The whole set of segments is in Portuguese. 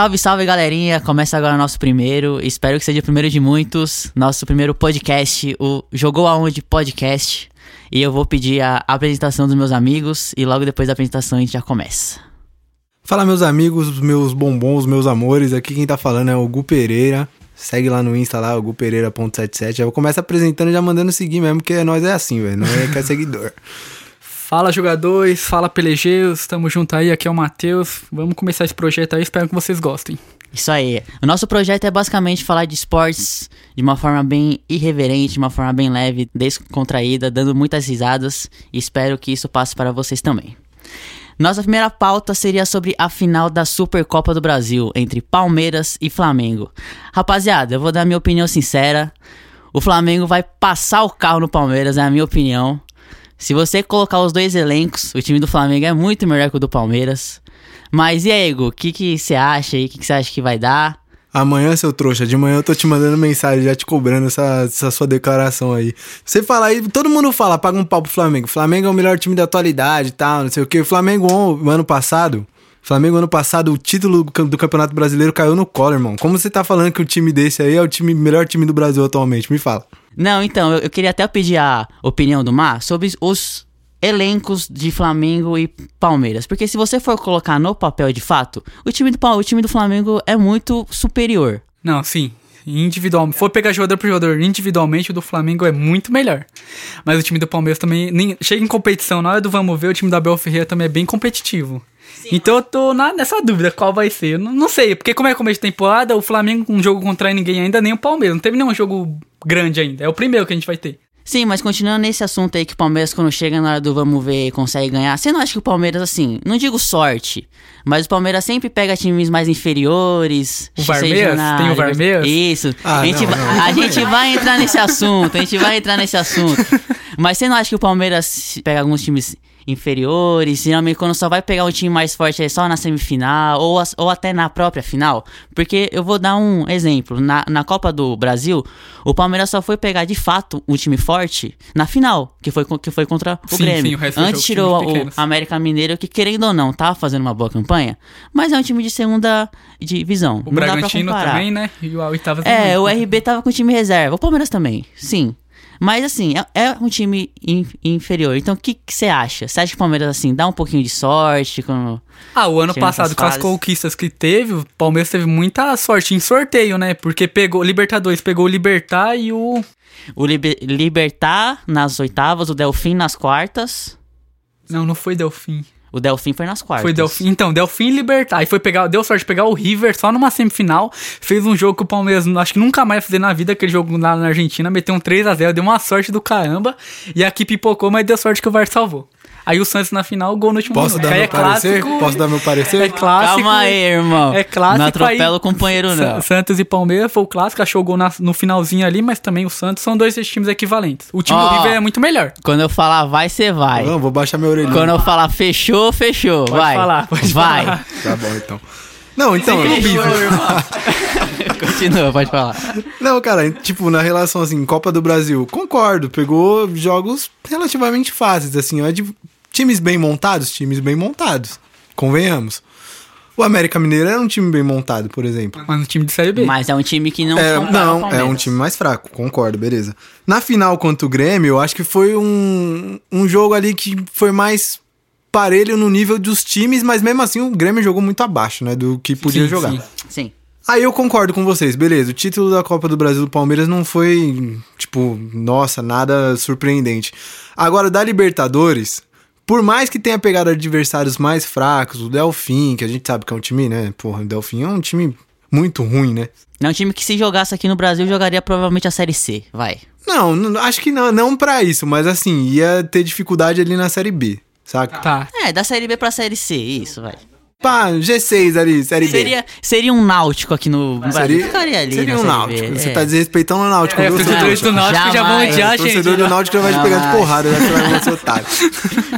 Salve, salve, galerinha! Começa agora o nosso primeiro, espero que seja o primeiro de muitos, nosso primeiro podcast, o Jogou Aonde Podcast. E eu vou pedir a apresentação dos meus amigos e logo depois da apresentação a gente já começa. Fala, meus amigos, meus bombons, meus amores. Aqui quem tá falando é o Gu Pereira. Segue lá no Insta lá, o gupereira.77. Já começa apresentando e já mandando seguir mesmo, porque nós é assim, velho. Não é que é seguidor. Fala jogadores, fala pelejeus, tamo junto aí, aqui é o Matheus. Vamos começar esse projeto aí, espero que vocês gostem. Isso aí. O nosso projeto é basicamente falar de esportes de uma forma bem irreverente, de uma forma bem leve, descontraída, dando muitas risadas e espero que isso passe para vocês também. Nossa primeira pauta seria sobre a final da Supercopa do Brasil entre Palmeiras e Flamengo. Rapaziada, eu vou dar minha opinião sincera. O Flamengo vai passar o carro no Palmeiras, é a minha opinião. Se você colocar os dois elencos, o time do Flamengo é muito melhor que o do Palmeiras. Mas e aí, Ego, o que, que você acha aí? O que, você acha que vai dar? Amanhã, seu trouxa, de manhã eu tô te mandando mensagem, já te cobrando essa, essa sua declaração aí. Você fala aí, todo mundo fala, paga um pau pro Flamengo. Flamengo é o melhor time da atualidade e tal, não sei o que. O Flamengo, ano passado, Flamengo, ano passado, o título do Campeonato Brasileiro caiu no colo, irmão. Como você tá falando que o time desse aí é o time, melhor time do Brasil atualmente? Me fala. Não, então, eu, eu queria até pedir a opinião do Mar sobre os elencos de Flamengo e Palmeiras. Porque se você for colocar no papel de fato, o time do, o time do Flamengo é muito superior. Não, sim. Individualmente. For pegar jogador por jogador individualmente, o do Flamengo é muito melhor. Mas o time do Palmeiras também. Nem, chega em competição, na hora do vamos ver, o time da Bel Ferreira também é bem competitivo. Sim, então eu tô na, nessa dúvida qual vai ser. Não, não, sei, porque como é começo de temporada, o Flamengo um jogo contra ninguém ainda, nem o Palmeiras. Não teve nenhum jogo grande ainda. É o primeiro que a gente vai ter. Sim, mas continuando nesse assunto aí que o Palmeiras, quando chega na hora do vamos ver, consegue ganhar. Você não acha que o Palmeiras, assim, não digo sorte, mas o Palmeiras sempre pega times mais inferiores. O Varmeiras? Tem o Varmeiras? Isso. Ah, a gente, não, não, a gente vai entrar nesse assunto, a gente vai entrar nesse assunto. Mas você não acha que o Palmeiras pega alguns times inferiores. Geralmente, quando só vai pegar um time mais forte é só na semifinal ou, ou até na própria final. Porque eu vou dar um exemplo: na, na Copa do Brasil, o Palmeiras só foi pegar de fato um time forte na final, que foi, que foi contra o sim, Grêmio. Sim, o Antes tirou o América Mineiro, que querendo ou não, tava fazendo uma boa campanha, mas é um time de segunda divisão. O Bragantino também, né? E o Oitava É, o RB tava com time reserva. O Palmeiras também, sim. Mas assim, é, é um time in, inferior. Então o que você acha? Você acha que o Palmeiras, assim, dá um pouquinho de sorte? Com, ah, o ano passado, com as conquistas que teve, o Palmeiras teve muita sorte em sorteio, né? Porque pegou Libertadores, pegou o Libertar e o. O Liber, Libertar nas oitavas, o Delfim nas quartas. Não, não foi Delfim. O Delfim foi nas quartas. Foi Delfim. Então, Delfim e Libertar. Aí foi pegar, deu sorte de pegar o River só numa semifinal. Fez um jogo que o Palmeiras acho que nunca mais ia fazer na vida, aquele jogo lá na Argentina. Meteu um 3 a 0 deu uma sorte do caramba. E aqui pipocou, mas deu sorte que o VAR salvou. Aí o Santos na final, gol no último Posso minuto. Dar meu é parecer? Clássico, Posso dar meu parecer? É clássico. Calma aí, irmão. É clássico. Não atropela o companheiro, não. Santos e Palmeiras foi o clássico, achou o gol na, no finalzinho ali, mas também o Santos são dois times equivalentes. O time oh, do River é muito melhor. Quando eu falar vai, você vai. Não, vou baixar meu orelhinha. Quando eu falar fechou, fechou. Pode vai. falar, pode vai. Falar. Tá bom, então. Não, então. Continua, pode falar. Não, cara, tipo, na relação assim, Copa do Brasil, concordo. Pegou jogos relativamente fáceis, assim. É de Times bem montados, times bem montados. Convenhamos. O América Mineiro era um time bem montado, por exemplo. Mas um time de Série B. Mas é um time que não é, Não, é um time mais fraco, concordo, beleza. Na final contra o Grêmio, eu acho que foi um, um jogo ali que foi mais parelho no nível dos times, mas mesmo assim o Grêmio jogou muito abaixo, né, do que podia sim, jogar. Sim, sim. Aí eu concordo com vocês, beleza. O título da Copa do Brasil do Palmeiras não foi, tipo, nossa, nada surpreendente. Agora, da Libertadores, por mais que tenha pegado adversários mais fracos, o Delfim, que a gente sabe que é um time, né? Porra, o Delfim é um time muito ruim, né? É um time que se jogasse aqui no Brasil jogaria provavelmente a Série C, vai. Não, não acho que não, não para isso, mas assim, ia ter dificuldade ali na Série B, saca? Tá. É, da Série B pra Série C, isso, vai. Pá, G6 ali, Série B. Seria, seria um Náutico aqui no Brasil. Ficaria ali Seria um Náutico. Você é. tá desrespeitando o Náutico. É, os torcedores do Náutico já vão odiar, gente. O torcedor do Náutico já vai te pegar de porrada, já que vai ser otário.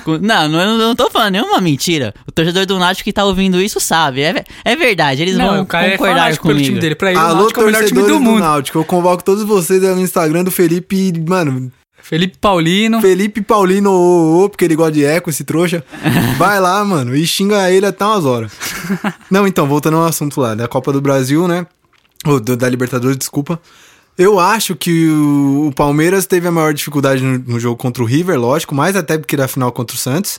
Não, não, eu não tô falando nenhuma mentira. O torcedor do Náutico que tá ouvindo isso sabe. É, é verdade, eles não, vão concordar é comigo. Pelo time dele. Pra ele, Alô, o Náutico é o melhor time do mundo. Do Náutico, eu convoco todos vocês no Instagram do Felipe, mano... Felipe Paulino. Felipe Paulino, oh, oh, porque ele gosta de eco, esse trouxa. Vai lá, mano, e xinga ele até umas horas. Não, então, voltando ao assunto lá, da Copa do Brasil, né? Ou da Libertadores, desculpa. Eu acho que o, o Palmeiras teve a maior dificuldade no, no jogo contra o River, lógico, mais até porque da final contra o Santos.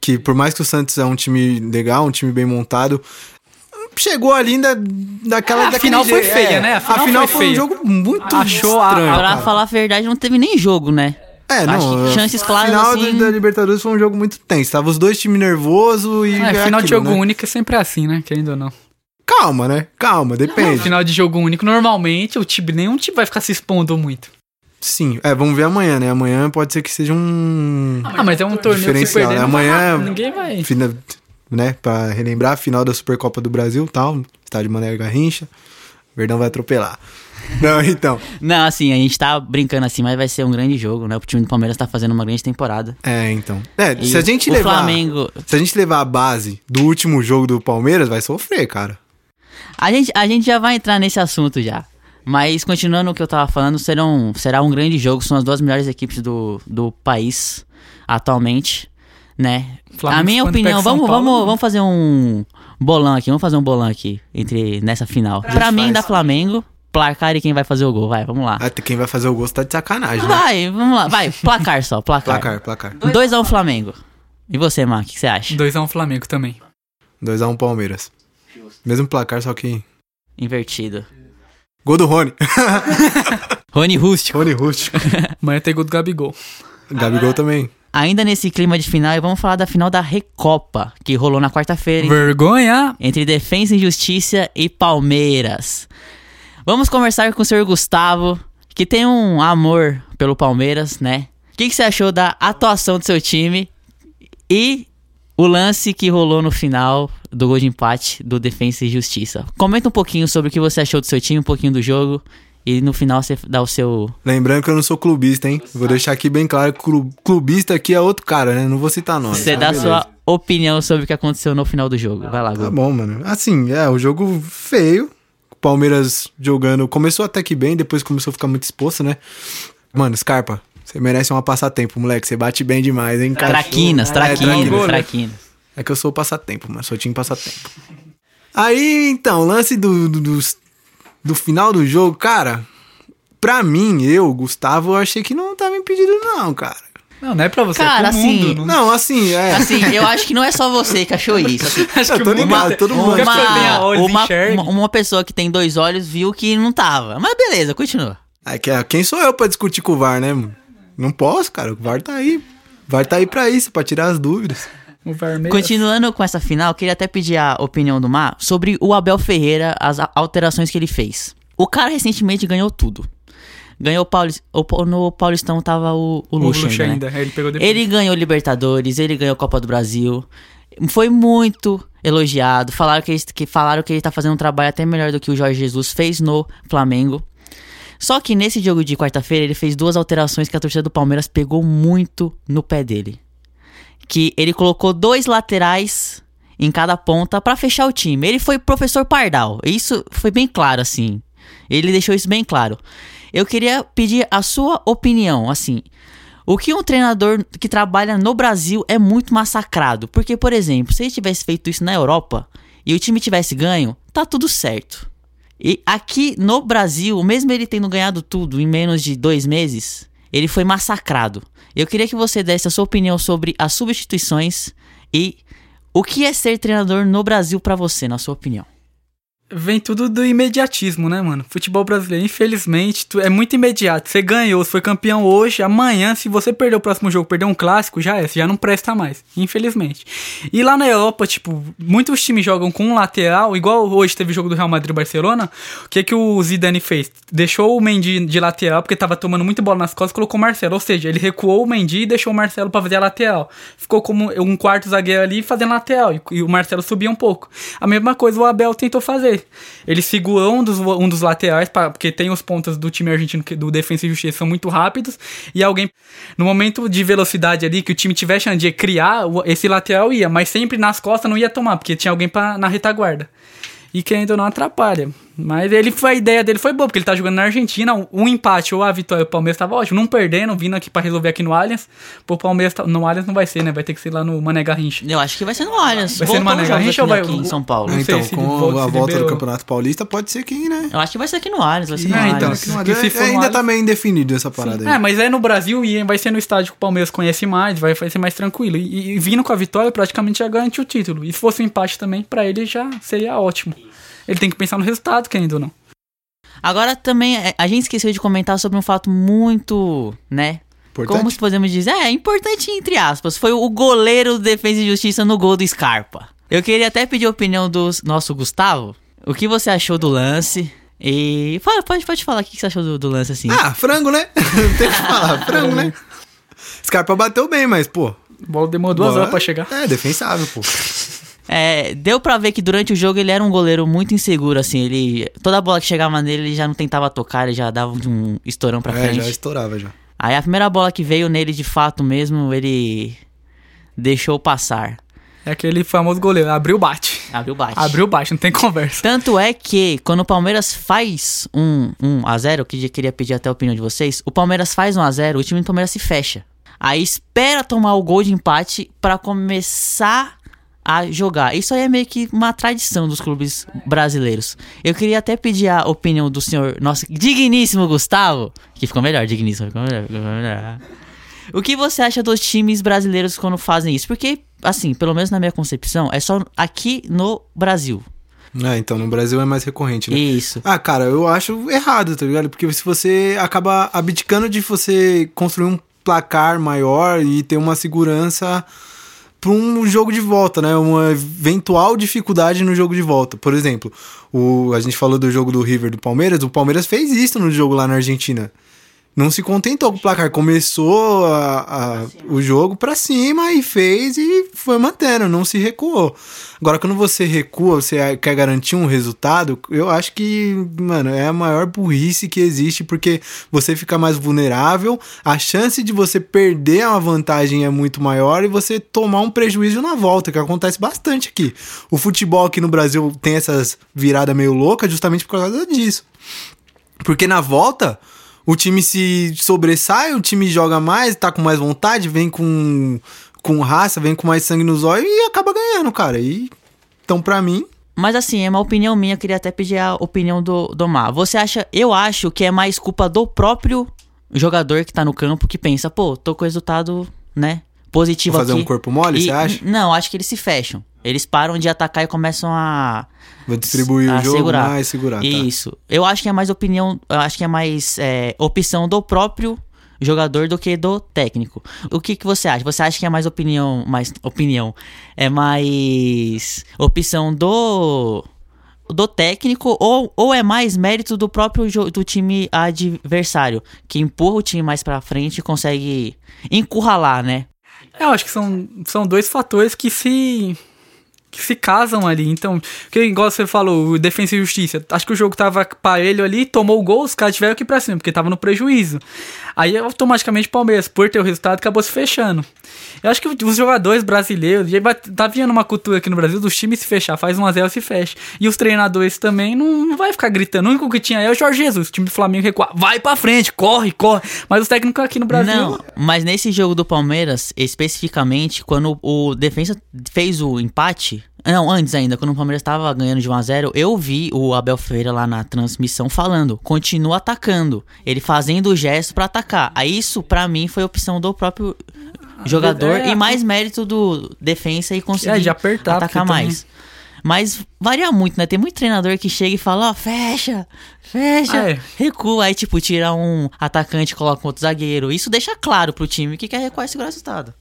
Que por mais que o Santos é um time legal, um time bem montado, chegou ali da, daquela. É, a final foi jeito. feia, É, né? A A final final, foi foi, um jogo muito Achou a- estranho. Pra cara. falar a verdade, não teve nem jogo, né? É, Acho não. que chances a claras, final assim- da Libertadores foi um jogo muito tenso. Tava os dois times nervosos e. É, é final de jogo né? único é sempre assim, né? Querendo ou não. Calma, né? Calma, depende. Final de jogo único, normalmente, o time, nenhum time vai ficar se expondo muito. Sim, é, vamos ver amanhã, né? Amanhã pode ser que seja um. Ah, mas é um torneio que se Diferencial, perder, né? Amanhã- ninguém vai. Fina, né? Pra relembrar a final da Supercopa do Brasil tal. Estádio Mané Garrincha. Verdão vai atropelar. Não, então. Não, assim, a gente tá brincando assim, mas vai ser um grande jogo, né? O time do Palmeiras tá fazendo uma grande temporada. É, então. É, E se a gente o levar. Flamengo. Se a gente levar a base do último jogo do Palmeiras, vai sofrer, cara. A gente, a gente já vai entrar nesse assunto já. Mas continuando o que eu tava falando, será um, será um grande jogo. São as duas melhores equipes do, do país atualmente, né? Flamengo a minha opinião, vamos, Paulo, vamos, né? vamos fazer um bolão aqui. Vamos fazer um bolão aqui entre nessa final. Pra mim, faz. da Flamengo, placar e quem vai fazer o gol. Vai, vamos lá. Ah, quem vai fazer o gosto tá de sacanagem, né? Vai, vamos lá. Vai, placar só, placar. Placar, placar. 2x1 Flamengo. E você, Mar, o que que você acha? 2x1 Flamengo também. 2x1 Palmeiras. Mesmo placar, só que. Invertido. Gol do Rony. Rony Rústico. Rony Rústico. Amanhã tem gol do Gabigol. Gabigol também. Ainda nesse clima de final, vamos falar da final da Recopa, que rolou na quarta-feira? Vergonha! entre Defensa e Justiça e Palmeiras. Vamos conversar com o senhor Gustavo, que tem um amor pelo Palmeiras, né? O que, que você achou da atuação do seu time e o lance que rolou no final do gol de empate do Defensa e Justiça? Comenta um pouquinho sobre o que você achou do seu time, um pouquinho do jogo. E no final você dá o seu. Lembrando que eu não sou clubista, hein? Vou deixar aqui bem claro que clu- clubista aqui é outro cara, né? Não vou citar nome. Você tá? dá a sua opinião sobre o que aconteceu no final do jogo. Vai lá, Tá Gu. bom, mano. Assim, é, o jogo feio. O Palmeiras jogando. Começou até que bem, depois começou a ficar muito exposto, né? Mano, Scarpa, você merece uma passatempo, moleque. Você bate bem demais, hein? Encaixou. Traquinas, É, traquinas, traquinas. É que eu sou passatempo, mas sou time passatempo. Aí, então, lance do, do, dos- do final do jogo, cara. Pra mim, eu, Gustavo, eu achei que não tava impedido, não, cara. Não, não é pra você, Cara, é pro assim, mundo. Não... Não, assim, é. Assim, eu acho que não é só você que achou isso. Assim, Acho Eu que ligado, até- todo mundo. Uma, enxergue. uma, uma pessoa que tem dois olhos viu que não tava. Mas beleza, continua. É que, é, quem sou eu pra discutir com o VAR, né, mano? Não posso, cara. O VAR tá aí. O VAR tá aí pra isso, pra tirar as dúvidas. Continuando com essa final, queria até pedir a opinião do Mar sobre o Abel Ferreira, as alterações que ele fez. O cara recentemente ganhou tudo. Ganhou o Paulista. No Paulistão tava o, o ainda, ainda. né? Ele ganhou Libertadores, ele ganhou Copa do Brasil. Foi muito elogiado. Falaram que, ele, que falaram que ele tá fazendo um trabalho até melhor do que o Jorge Jesus fez no Flamengo. Só que nesse jogo de quarta-feira ele fez duas alterações que a torcida do Palmeiras pegou muito no pé dele. Que ele colocou dois laterais em cada ponta pra fechar o time. Ele foi professor Pardal. Isso foi bem claro assim. Ele deixou isso bem claro. Eu queria pedir a sua opinião, assim. O que um treinador que trabalha no Brasil é muito massacrado. Porque, por exemplo, se ele tivesse feito isso na Europa e o time tivesse ganho, tá tudo certo. E aqui no Brasil, mesmo ele tendo ganhado tudo em menos de dois meses, ele foi massacrado. Eu queria que você desse a sua opinião sobre as substituições e o que é ser treinador no Brasil pra você, na sua opinião. Vem tudo do imediatismo, né, mano? Futebol brasileiro, infelizmente, é muito imediato. Você ganhou, você foi campeão hoje, amanhã, se você perder o próximo jogo, perder um clássico, já é, você já não presta mais, infelizmente. E lá na Europa, tipo, muitos times jogam com um lateral, igual hoje teve jogo do Real Madrid e Barcelona. O que que o Zidane fez? Deixou o Mendy de lateral, porque tava tomando muito bola nas costas, colocou o Marcelo. Ou seja, ele recuou o Mendy e deixou o Marcelo pra fazer a lateral. Ficou como um quarto zagueiro ali fazendo lateral, e o Marcelo subia um pouco. A mesma coisa o Abel tentou fazer. Ele segurou um dos, um dos laterais, pra- porque tem os pontas do time argentino, do Defensa e Justiça, são muito rápidos, e alguém, no momento de velocidade ali, que o time tivesse chance de criar, esse lateral ia, mas sempre nas costas não ia tomar, porque tinha alguém pra, na retaguarda. E que ainda não atrapalha. Mas ele foi, a ideia dele foi boa, porque ele tá jogando na Argentina, um empate ou a vitória, o Palmeiras tava ótimo, não perdendo, vindo aqui pra resolver aqui no Allianz. Pô, o Palmeiras, tá- no Allianz não vai ser, né? Vai ter que ser lá no Mané Garrincha. Eu acho que vai ser no Allianz. Vai ser no Voltou Mané Garrincha ou aqui, vai- aqui em São Paulo? Não então, com volta, a volta do. Campeonato Paulista, pode ser que, né? Eu acho que vai ser aqui no Allianz, vai ser no É, então, Allianz. se- no ainda Allianz- tá meio indefinido essa parada É, aí. mas é no Brasil e vai ser no estádio que o Palmeiras conhece mais, vai, vai ser mais tranquilo. E, e vindo com a vitória, praticamente já garante o título. E se fosse um empate também, pra ele já seria ótimo. Ele tem que pensar no resultado, querendo ou não. Agora também, é, a gente esqueceu de comentar sobre um fato muito, né? Importante. Como podemos dizer? É, importante entre aspas. Foi o goleiro do Defesa e Justiça no gol do Scarpa. Eu queria até pedir a opinião do nosso Gustavo. O que você achou do lance? E. Fala, pode, pode falar o que você achou do, do lance assim. Ah, frango, né? Não tem o que falar, frango, né? Scarpa bateu bem, mas, pô. A bola demorou duas bola- horas pra chegar. É, defensável, pô. É, deu pra ver que durante o jogo ele era um goleiro muito inseguro, assim. Ele. Toda bola que chegava nele, ele já não tentava tocar, ele já dava um estourão pra É, frente. já estourava já. Aí a primeira bola que veio nele de fato mesmo, ele deixou passar. É aquele famoso goleiro, abriu bate. Abriu bate. Abriu bate, não tem conversa. Tanto é que quando o Palmeiras faz um 1 a 0, que eu queria pedir até a opinião de vocês, o Palmeiras faz 1 a 0, o time do Palmeiras se fecha. Aí espera tomar o gol de empate pra começar a jogar. Isso aí é meio que uma tradição dos clubes brasileiros. Eu queria até pedir a opinião do senhor, nosso digníssimo Gustavo, que ficou melhor, digníssimo, ficou melhor, ficou melhor. O que você acha dos times brasileiros quando fazem isso? Porque, assim, pelo menos na minha concepção, é só aqui no Brasil. É, então no Brasil é mais recorrente, né? Isso. Ah, cara, eu acho errado, tá ligado? Porque se você acaba abdicando de você construir um placar maior e ter uma segurança para um jogo de volta, né? Uma eventual dificuldade no jogo de volta. Por exemplo, o, a gente falou do jogo do River do Palmeiras, o Palmeiras fez isso no jogo lá na Argentina. Não se contentou com o placar, começou a- a- o jogo pra cima e fez e foi mantendo, não se recuou. Agora, quando você recua, você quer garantir um resultado, eu acho que, mano, é a maior burrice que existe, porque você fica mais vulnerável, a chance de você perder uma vantagem é muito maior e você tomar um prejuízo na volta, que acontece bastante aqui. O futebol aqui no Brasil tem essas viradas meio loucas justamente por causa disso. Porque na volta, o time se sobressai, o time joga mais, tá com mais vontade, vem com, com raça, vem com mais sangue nos olhos e acaba ganhando, cara. E, então, pra mim, Mas assim, é uma opinião minha, eu queria até pedir a opinião do, do Mar. Você acha, eu acho que é mais culpa do próprio jogador que tá no campo que pensa, pô, tô com resultado, né, positivo Vou fazer aqui. um corpo mole, E- você acha? Não, acho que eles se fecham. Eles param de atacar e começam a vou distribuir a o jogo segurar. mais, segurar. tá. Isso. Eu acho que é mais opinião, eu acho que é mais é, opção do próprio jogador do que do técnico. O que, que você acha? Você acha que é mais opinião, mais opinião, é mais opção do do técnico ou, ou é mais mérito do próprio do time adversário que empurra o time mais pra frente e consegue encurralar, né? É, Eu acho que são, são dois fatores que se que se casam ali. Então, que igual você falou, o Defensa e Justiça. Acho que o jogo tava parelho ali, tomou o gol, os caras tiveram que ir pra cima, porque tava no prejuízo. Aí automaticamente o Palmeiras, por ter o resultado, acabou se fechando. Eu acho que os jogadores brasileiros, e tá vindo uma cultura aqui no Brasil dos times se fechar, faz 1x0 se fecha. E os treinadores também não, vai ficar gritando. O único que tinha é o Jorge Jesus, o time do Flamengo recuar. Vai pra frente, corre, corre. Mas os técnicos aqui no Brasil. Não, mas nesse jogo do Palmeiras, especificamente, quando o defensa fez o empate. Não, antes ainda, quando o Palmeiras tava ganhando de 1x0, eu vi o Abel Ferreira lá na transmissão falando: continua atacando. Ele fazendo o gesto pra atacar. Aí isso, pra mim, foi opção do próprio jogador É, e mais mérito do defensa e conseguir É, de apertar, atacar mais. Mas varia muito, né? Tem muito treinador que chega e fala, ó, fecha, fecha, Ah, é. recua. Aí, tipo, tira um atacante e coloca um outro zagueiro. Isso deixa claro pro time que quer recuar e segurar o resultado.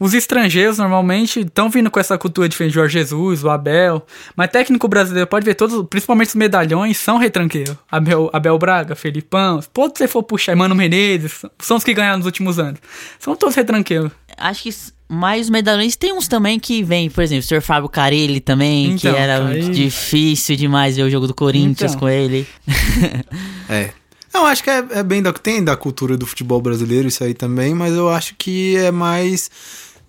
Os estrangeiros normalmente estão vindo com essa cultura diferente de Jorge Jesus, o Abel. Mas técnico brasileiro pode ver todos, principalmente os medalhões, são retranqueiros. Abel, Abel Braga, Felipão, pode você for puxar, Mano Menezes, são os que ganharam nos últimos anos. São todos retranqueiros. Acho que mais os medalhões tem uns também que vem, por exemplo, o Sr. Fábio Carilli também, que Então, era Carille. difícil demais ver o jogo do Corinthians Então. com ele. É. Eu acho que é, é bem da tem da cultura do futebol brasileiro isso aí também, mas eu acho que é mais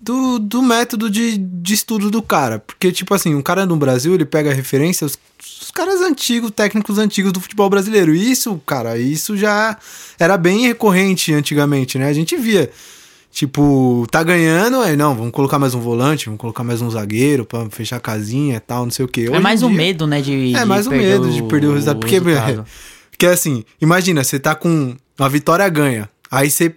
do, do método de, de estudo do cara. Porque, tipo assim, um cara no Brasil, ele pega referência os, os caras antigos, técnicos antigos do futebol brasileiro. E isso, cara, isso já era bem recorrente antigamente, né? A gente via. Tipo, tá ganhando, aí não, vamos colocar mais um volante, vamos colocar mais um zagueiro pra fechar a casinha e tal, não sei o quê. é Hoje mais em o dia- medo, né, de É mais o perder medo de perder o resultado. Porque, resultado. porque assim, imagina, você tá com uma vitória ganha, aí você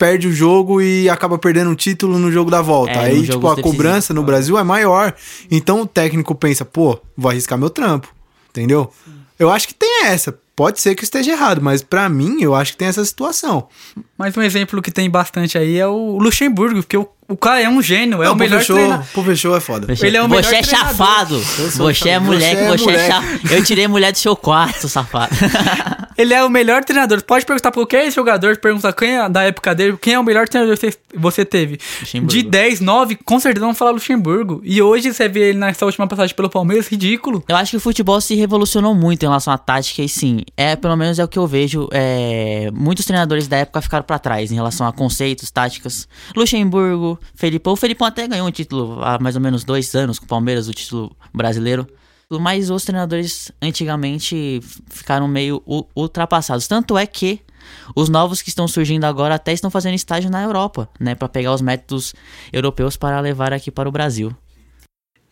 perde o jogo e acaba perdendo um título no jogo da volta. É, aí, tipo, a decisivo. cobrança no Brasil é maior. Então o técnico pensa, pô, vou arriscar meu trampo. Entendeu? Eu acho que tem essa. Pode ser que eu esteja errado, mas pra mim, eu acho que tem essa situação. Mas um exemplo que tem bastante aí é o Luxemburgo, porque o, o cara é um gênio, é Não, o melhor pô, fechou é foda. Ele é o você é chafado. Eu sou Você é moleque, Você é é chafado. Eu tirei mulher do seu quarto, safado. Ele é o melhor treinador. Pode perguntar pra qualquer jogador, perguntar quem é da época dele, quem é o melhor treinador que você- teve. Luxemburgo. De 10, 9, com certeza vão falar Luxemburgo. E hoje você vê ele nessa última passagem pelo Palmeiras, ridículo. Eu acho que o futebol se revolucionou muito em relação à tática e sim, é pelo menos é o que eu vejo. É, muitos treinadores da época ficaram pra trás em relação a conceitos, táticas. Luxemburgo, Felipão. O Felipão até ganhou um título há mais ou menos dois anos com o Palmeiras, o título brasileiro. Mas os treinadores antigamente ficaram meio ultrapassados. Tanto é que os novos que estão surgindo agora até estão fazendo estágio na Europa, né? Pra pegar os métodos europeus para levar aqui para o Brasil.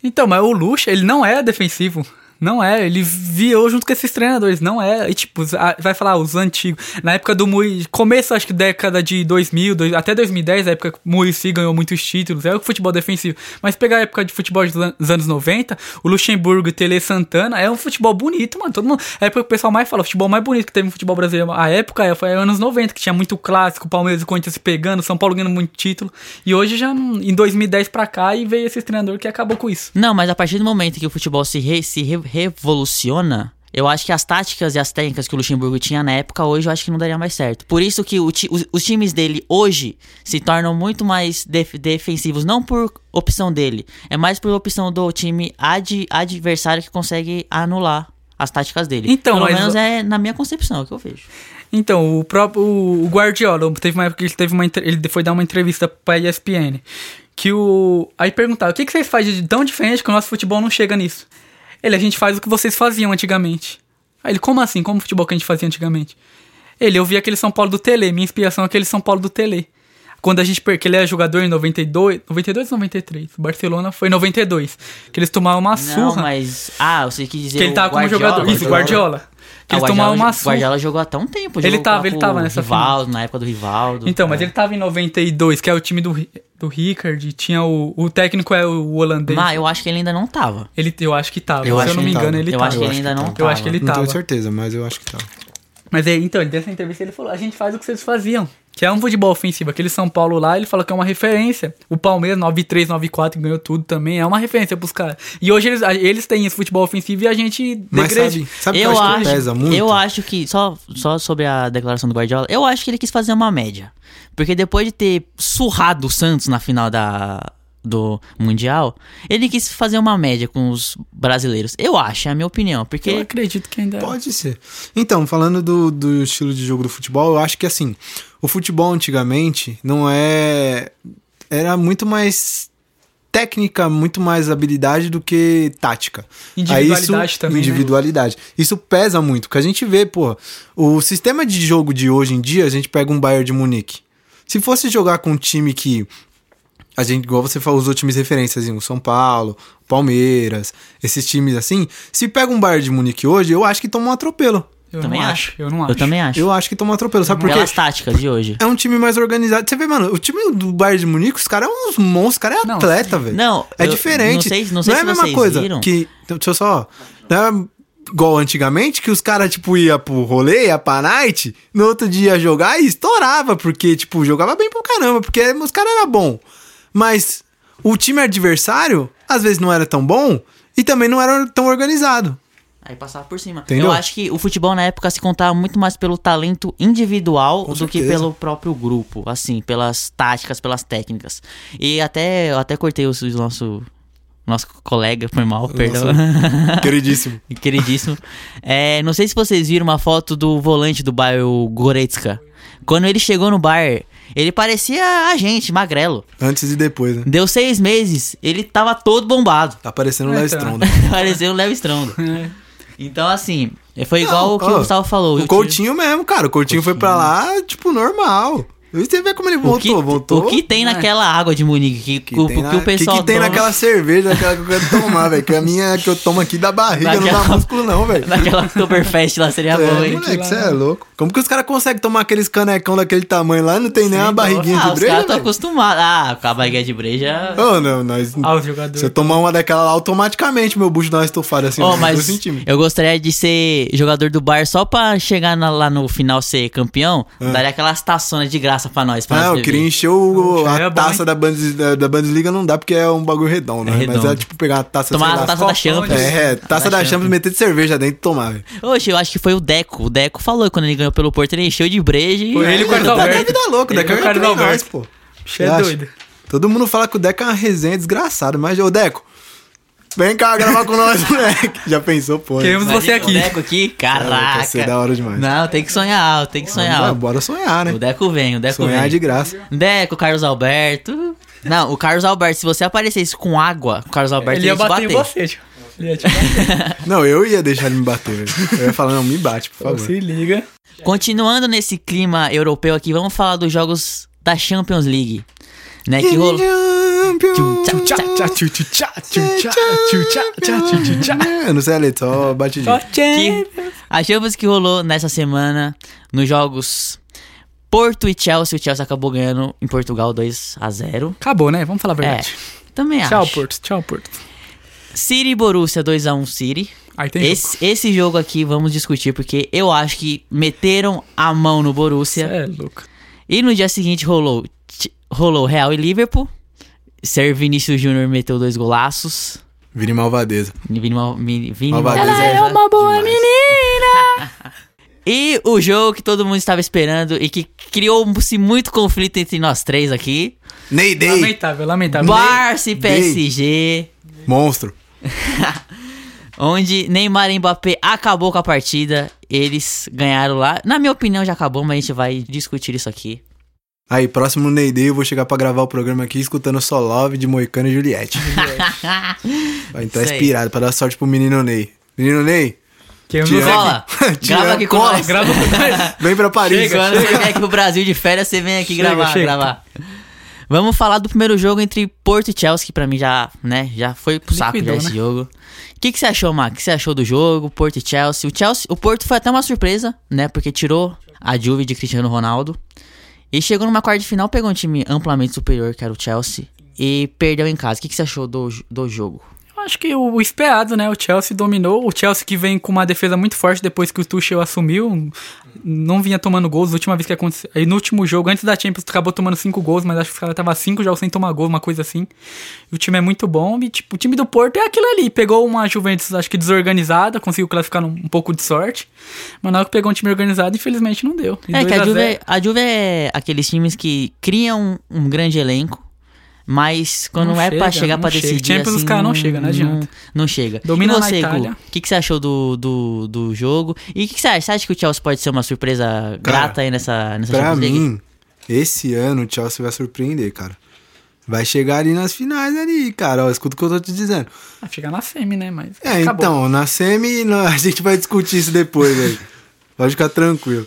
Então, mas o Luxa, ele não é defensivo. Não é, ele viu junto com esses treinadores, não é. E tipo, vai falar os antigos. Na época do Mui, começo acho que década de 2000, dois- até 2010, a época que o Muricy ganhou muitos títulos, é o futebol defensivo. Mas pegar a época de futebol dos an- dos anos 90, o Luxemburgo Tele Santana, é um futebol bonito, mano. Todo mundo, é a época que o pessoal mais fala, o futebol mais bonito que teve no futebol brasileiro. A época é, foi anos 90, que tinha muito clássico, Palmeiras e Corinthians se pegando, São Paulo ganhando muito título. E hoje já em 2010 pra cá e veio esse treinador que acabou com isso. Não, mas a partir do momento que o futebol se, re- se re- revoluciona, eu acho que as táticas e as técnicas que o Luxemburgo tinha na época, hoje eu acho que não daria mais certo. Por isso que ti- os, os times dele hoje se tornam muito mais def- defensivos, não por opção dele, é mais por opção do time ad- adversário que consegue anular as táticas dele. Então, Pelo mas- menos é na minha concepção, é o que eu vejo. Então, o próprio o Guardiola, teve uma época que ele teve uma ele foi dar uma entrevista pra ESPN, que o aí perguntaram: "O que que vocês fazem de tão diferente que o nosso futebol não chega nisso?" Ele: "A gente faz o que vocês faziam antigamente." Aí ele: "Como assim? Como o futebol que a gente fazia antigamente?" Ele: "Eu vi aquele São Paulo do Tele, minha inspiração é aquele São Paulo do Tele." Quando a gente per- que ele é jogador em 92, 92 ou 93? O Barcelona foi em 92, que eles tomaram uma Não, surra. mas ah, você quis dizer Que ele o tava como jogador. Isso, Guardiola. Que Ah, eles o tomaram uma surra. Guardiola jogou até um tempo. Ele tava- ele tava nessa Rivaldo, na época do Rivaldo. Então, mas É. ele tava em 92, que é o time do, do Rickard, tinha o, o técnico é o holandês. Mas eu acho que ele ainda não tava. Ele, eu acho que tava. Eu Se acho eu não que me engano, tava. ele eu tava. acho que ele ainda não Eu tava. acho que ele Não tava. tenho certeza, mas eu acho que tá. Mas aí, então, dessa entrevista ele falou: a gente faz o que vocês faziam. Que é um futebol ofensivo. Aquele São Paulo lá, ele fala que é uma referência. O Palmeiras, 9-3, 9-4, que ganhou tudo também. É uma referência pros caras. E hoje eles, eles têm esse futebol ofensivo e a gente Mas degrade. sabe, sabe o que eu eu acho acho, que pesa muito? eu acho que só só sobre a declaração do Guardiola, eu acho que ele quis fazer uma média, porque depois de ter surrado o Santos na final da do mundial, ele quis fazer uma média com os brasileiros. Eu acho, é a minha opinião, Eu porque acredito que ainda. Pode ser. Então, falando do, do estilo de jogo do futebol, eu acho que assim, o futebol antigamente não é. Era muito mais técnica, muito mais habilidade do que tática. Individualidade isso, também, né? Individualidade. Isso pesa muito, porque a gente vê, pô, o sistema de jogo de hoje em dia, a gente pega um Bayern de Munique. Se fosse jogar com um time que a gente, igual você falou, usou times referências, assim, o São Paulo, Palmeiras, esses times assim. Se pega um Bayern de Munique hoje, eu acho que toma um atropelo. Eu também não acho. Eu não acho. eu também acho. Eu acho que toma atropelo, sabe por quê? Pelas táticas de hoje. É um time mais organizado. Você vê, mano, o time do Bayern de Munique, os caras são uns monstros, os caras é Não, atleta, velho. Não, é eu diferente. não sei- não sei é se a mesma vocês coisa viram. que. então, Deixa eu só. Não é igual antigamente, que os caras, tipo, ia pro rolê, ia pra night, no outro dia ia jogar e estourava, porque, tipo, jogava bem pra caramba, porque os caras eram bom. Mas o time adversário, às vezes, não era tão bom e também não era tão organizado. Aí passava por cima. Entendeu? Eu acho que o futebol na época se contava muito mais pelo talento individual Com do que certeza. pelo próprio grupo, assim, pelas táticas, pelas técnicas. E até eu até cortei o, o nosso nosso colega, foi mal, perdão. Queridíssimo. Queridíssimo. É, não sei se vocês viram uma foto do volante do Bayern, o Goretzka. Quando ele chegou no Bayern, Ele parecia a gente, magrelo. Antes e depois, né? Deu seis meses, ele tava todo bombado. Tá parecendo um É, Léo então. Stronda. Parecia o Léo Stronda. Então, assim, foi igual Não, o que ó, o Gustavo falou. O Coutinho mesmo, cara. O Coutinho, foi pra lá, tipo, normal. Você vê como ele tive- o que, voltou, voltou. o que tem naquela água de Munique que, que tem que na- o pessoal que, que tem toma naquela cerveja, que eu quero tomar, velho? Que a minha que eu tomo aqui da barriga, não Naquela- dá músculo, não, velho. naquela Oktoberfest lá seria bom, É, hein? moleque, você é louco. Como que os caras conseguem tomar aqueles canecão daquele tamanho lá e não tem nem uma barriguinha Ah, de os breja, caras estão acostumados. Ah, com a barriguinha de breja. Ô, não, nós... Ah, os jogadores. Se eu tomar uma daquela lá, automaticamente meu bucho dá uma estufada assim. Oh, mas eu gostaria de ser jogador do Bar só pra chegar na- lá no final ser campeão. Daria aquelas taçonas de graça pra nós. Pra Ah, nós eu queria encher o, a é bom, taça hein? da, Bundes, da, da Bundesliga, não dá porque é um bagulho redondo, É né? Mas redondo. é tipo pegar a taça, Tomar a taça da Champions. de- É, taça da Champions, meter de cerveja dentro e tomar, velho. Oxe, eu acho que foi o Deco. O Deco falou que quando ele ganhou pelo Porto, ele encheu de breja e... Foi ele e o é Alberto. vida louca, o Ele Deca e o é nem nós, Alberto. pô. É doido. Todo mundo fala que o Deca é uma resenha desgraçada, mas, ô Deco, vem cá gravar com nós, moleque. Já pensou, pô? Queremos Imagina você o aqui. Deco aqui, caraca. Vai ser da hora demais. Não, tem que sonhar, tem que sonhar. bora sonhar, né? O Deco vem, o Deco Sonhar vem. de graça. Deco, Carlos Alberto. Não, o Carlos Alberto, se você aparecesse com água, o Carlos Alberto Ele ia te bater em você, tio. Ele ia te bater. Não, eu ia deixar ele me bater, velho. Eu ia falar, não, me bate, por favor. Se liga. Continuando nesse clima europeu aqui, vamos falar dos jogos da Champions League. Né, que rolou. Tchu, tchá. Eu não sei a letra, só bate de. a Champions que rolou nessa semana nos jogos Porto e Chelsea. O Chelsea acabou ganhando em Portugal 2 a 0 Acabou, né? Vamos falar a É, verdade. também Tchau, acho. Porto. Tchau, Porto. City e Borussia 2 a 1 City. Aí tem jogo. Esse, esse jogo aqui vamos discutir porque eu acho que meteram a mão no Borussia. É louco. E no dia seguinte rolou, rolou Real e Liverpool. Ser Vinícius Júnior meteu dois golaços. Vini Malvadeza. Vini, Mal- Vini, Vini Malvadeza Malvadeza. é uma boa demais. menina. E o jogo que todo mundo estava esperando e que criou-se muito conflito entre nós três aqui. Ney Day, Lamentável, lamentável. Barça e PSG. monstro. Onde Neymar e Mbappé acabou com a partida. Eles ganharam lá. Na minha opinião já acabou, mas a gente vai discutir isso aqui. Aí, próximo Ney Day, eu vou chegar pra gravar o programa aqui escutando só Love de Moicano e Juliette. Vai entrar aí. inspirado pra dar sorte pro menino Ney. Menino Ney, Que não sei Cola, grava aqui com cola. nós. Grava com nós. vem pra Paris. Chega, Quando você vem aqui pro Brasil de férias, você vem aqui Chega, gravar, chega. gravar. Vamos falar do primeiro jogo entre Porto e Chelsea, que pra mim já, né, já foi pro saco já Liquidou, esse né? jogo. O que, que você achou, Mac? O que você achou do jogo, Porto e Chelsea? O Chelsea, o Porto foi até uma surpresa, né, porque tirou a Juve de Cristiano Ronaldo. E chegou numa quarta de final, pegou um time amplamente superior, que era o Chelsea, e perdeu em casa. O que, que você achou do, do jogo? Acho que o, esperado, né? O Chelsea dominou. O Chelsea que vem com uma defesa muito forte depois que o Tuchel assumiu. Não vinha tomando gols. A última vez que aconteceu. Aí no último jogo, antes da Champions, acabou tomando cinco gols, mas acho que os caras estavam cinco jogos sem tomar gol, uma coisa assim. E o time é muito bom. E, tipo, o time do Porto é aquilo ali. Pegou uma Juventus, acho que desorganizada, conseguiu classificar num, um pouco de sorte. Mas na hora que pegou um time organizado, infelizmente não deu. E É que a 2 Juve, 0. é- a Juve é aqueles times que criam um grande elenco, mas quando Não é pra chega, chegar não pra chega. decidir Champions, os assim, caras não chega, não adianta. Não, não chega. Domina e você, Gu, Itália. o que, que você achou do, do, do jogo? E o que, que você acha? Você acha que o Chelsea pode ser uma surpresa grata aí nessa, nessa Pra Champions League? mim, esse ano o Chelsea vai surpreender, cara. Vai chegar ali nas finais ali, cara. Ó, escuta o que eu tô te dizendo. Ah, chegar na semi, né? Mas. É, acabou. então, na semi não, a gente vai discutir isso depois, velho. Pode ficar tranquilo.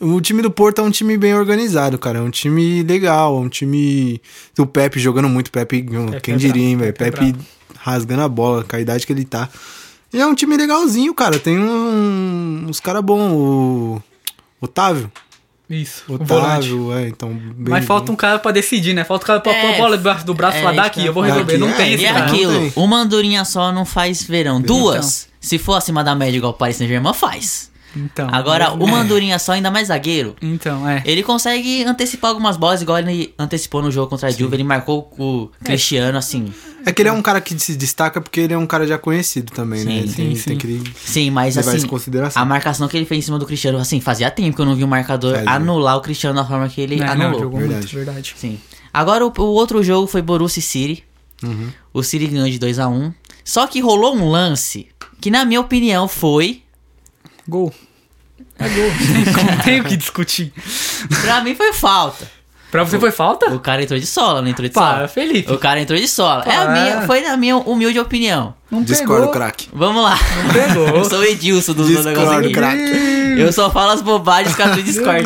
O time do Porto é um time bem organizado, cara. É um time legal, é um time. O Pepe jogando muito, Pepe, quem é diria, hein, brabo, velho? Pepe é Pepe rasgando a bola com a idade que ele tá. E é um time legalzinho, cara. Tem um, uns caras bons. O Otávio. Isso. Otávio, é, então. bem Mas falta bom. um cara pra decidir, né? Falta um cara pra É, pôr a bola debaixo do braço e é, falar isso daqui, eu vou resolver. Não Daqui, tem é, esse E é cara. não aquilo, tem. uma andorinha só não faz verão. Duas, se for acima da média igual o Paris Saint-Germain, faz. Então. Agora, é- uma andorinha só, ainda mais zagueiro, Então, é. Ele consegue antecipar algumas bolas, igual ele antecipou no jogo contra a Juve. Ele marcou o Cristiano, assim. É que ele é um cara que se destaca porque ele é um cara já conhecido também, né? Sim, Ele sim, tem, sim. tem que Sim, mas levar assim, a marcação que ele fez em cima do Cristiano, assim, fazia tempo que eu não vi um marcador anular o Cristiano da forma que ele Não, não, anulou. jogou verdade. muito, verdade. Sim. Agora, o, o outro jogo foi Borussia e City. Uhum. O City ganhou de 2 a 1 Só que rolou um lance que, na minha opinião, foi... Gol. É gol. Não tem o que discutir. Pra mim, foi falta. Pra você foi falta? O cara entrou de sola, não entrou de Para, sola. Felipe. O cara entrou de sola. É a minha, foi na minha humilde opinião. Não Discordo, craque. Vamos lá. pegou. Eu sou o Edilson do, do Discordo, negócio aqui. craque. Eu só falo as bobagens causa do Discord.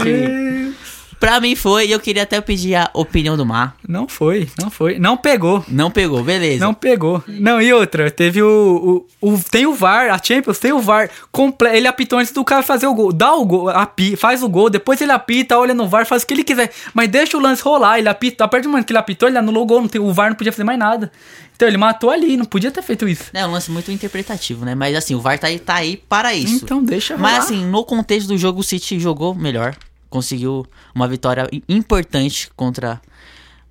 Pra mim foi, e eu queria até pedir a opinião do Mar. Não foi, não foi. Não pegou. Não pegou, beleza. Não pegou. Não, e outra, teve o, o, o- Tem o VAR, a Champions tem o VAR. Comple ele apitou antes do cara fazer o gol. Dá o gol, api, faz o gol, depois ele apita, olha no VAR, faz o que ele quiser. Mas deixa o lance rolar, ele apita. A partir do momento que ele apitou, ele anulou o gol, não tem, o VAR não podia fazer mais nada. Então ele matou ali, não podia ter feito isso. É um lance muito interpretativo, né? Mas assim, o VAR tá aí, tá aí para isso. Então deixa rolar. Mas assim, no contexto do jogo, o City jogou melhor. Conseguiu uma vitória importante contra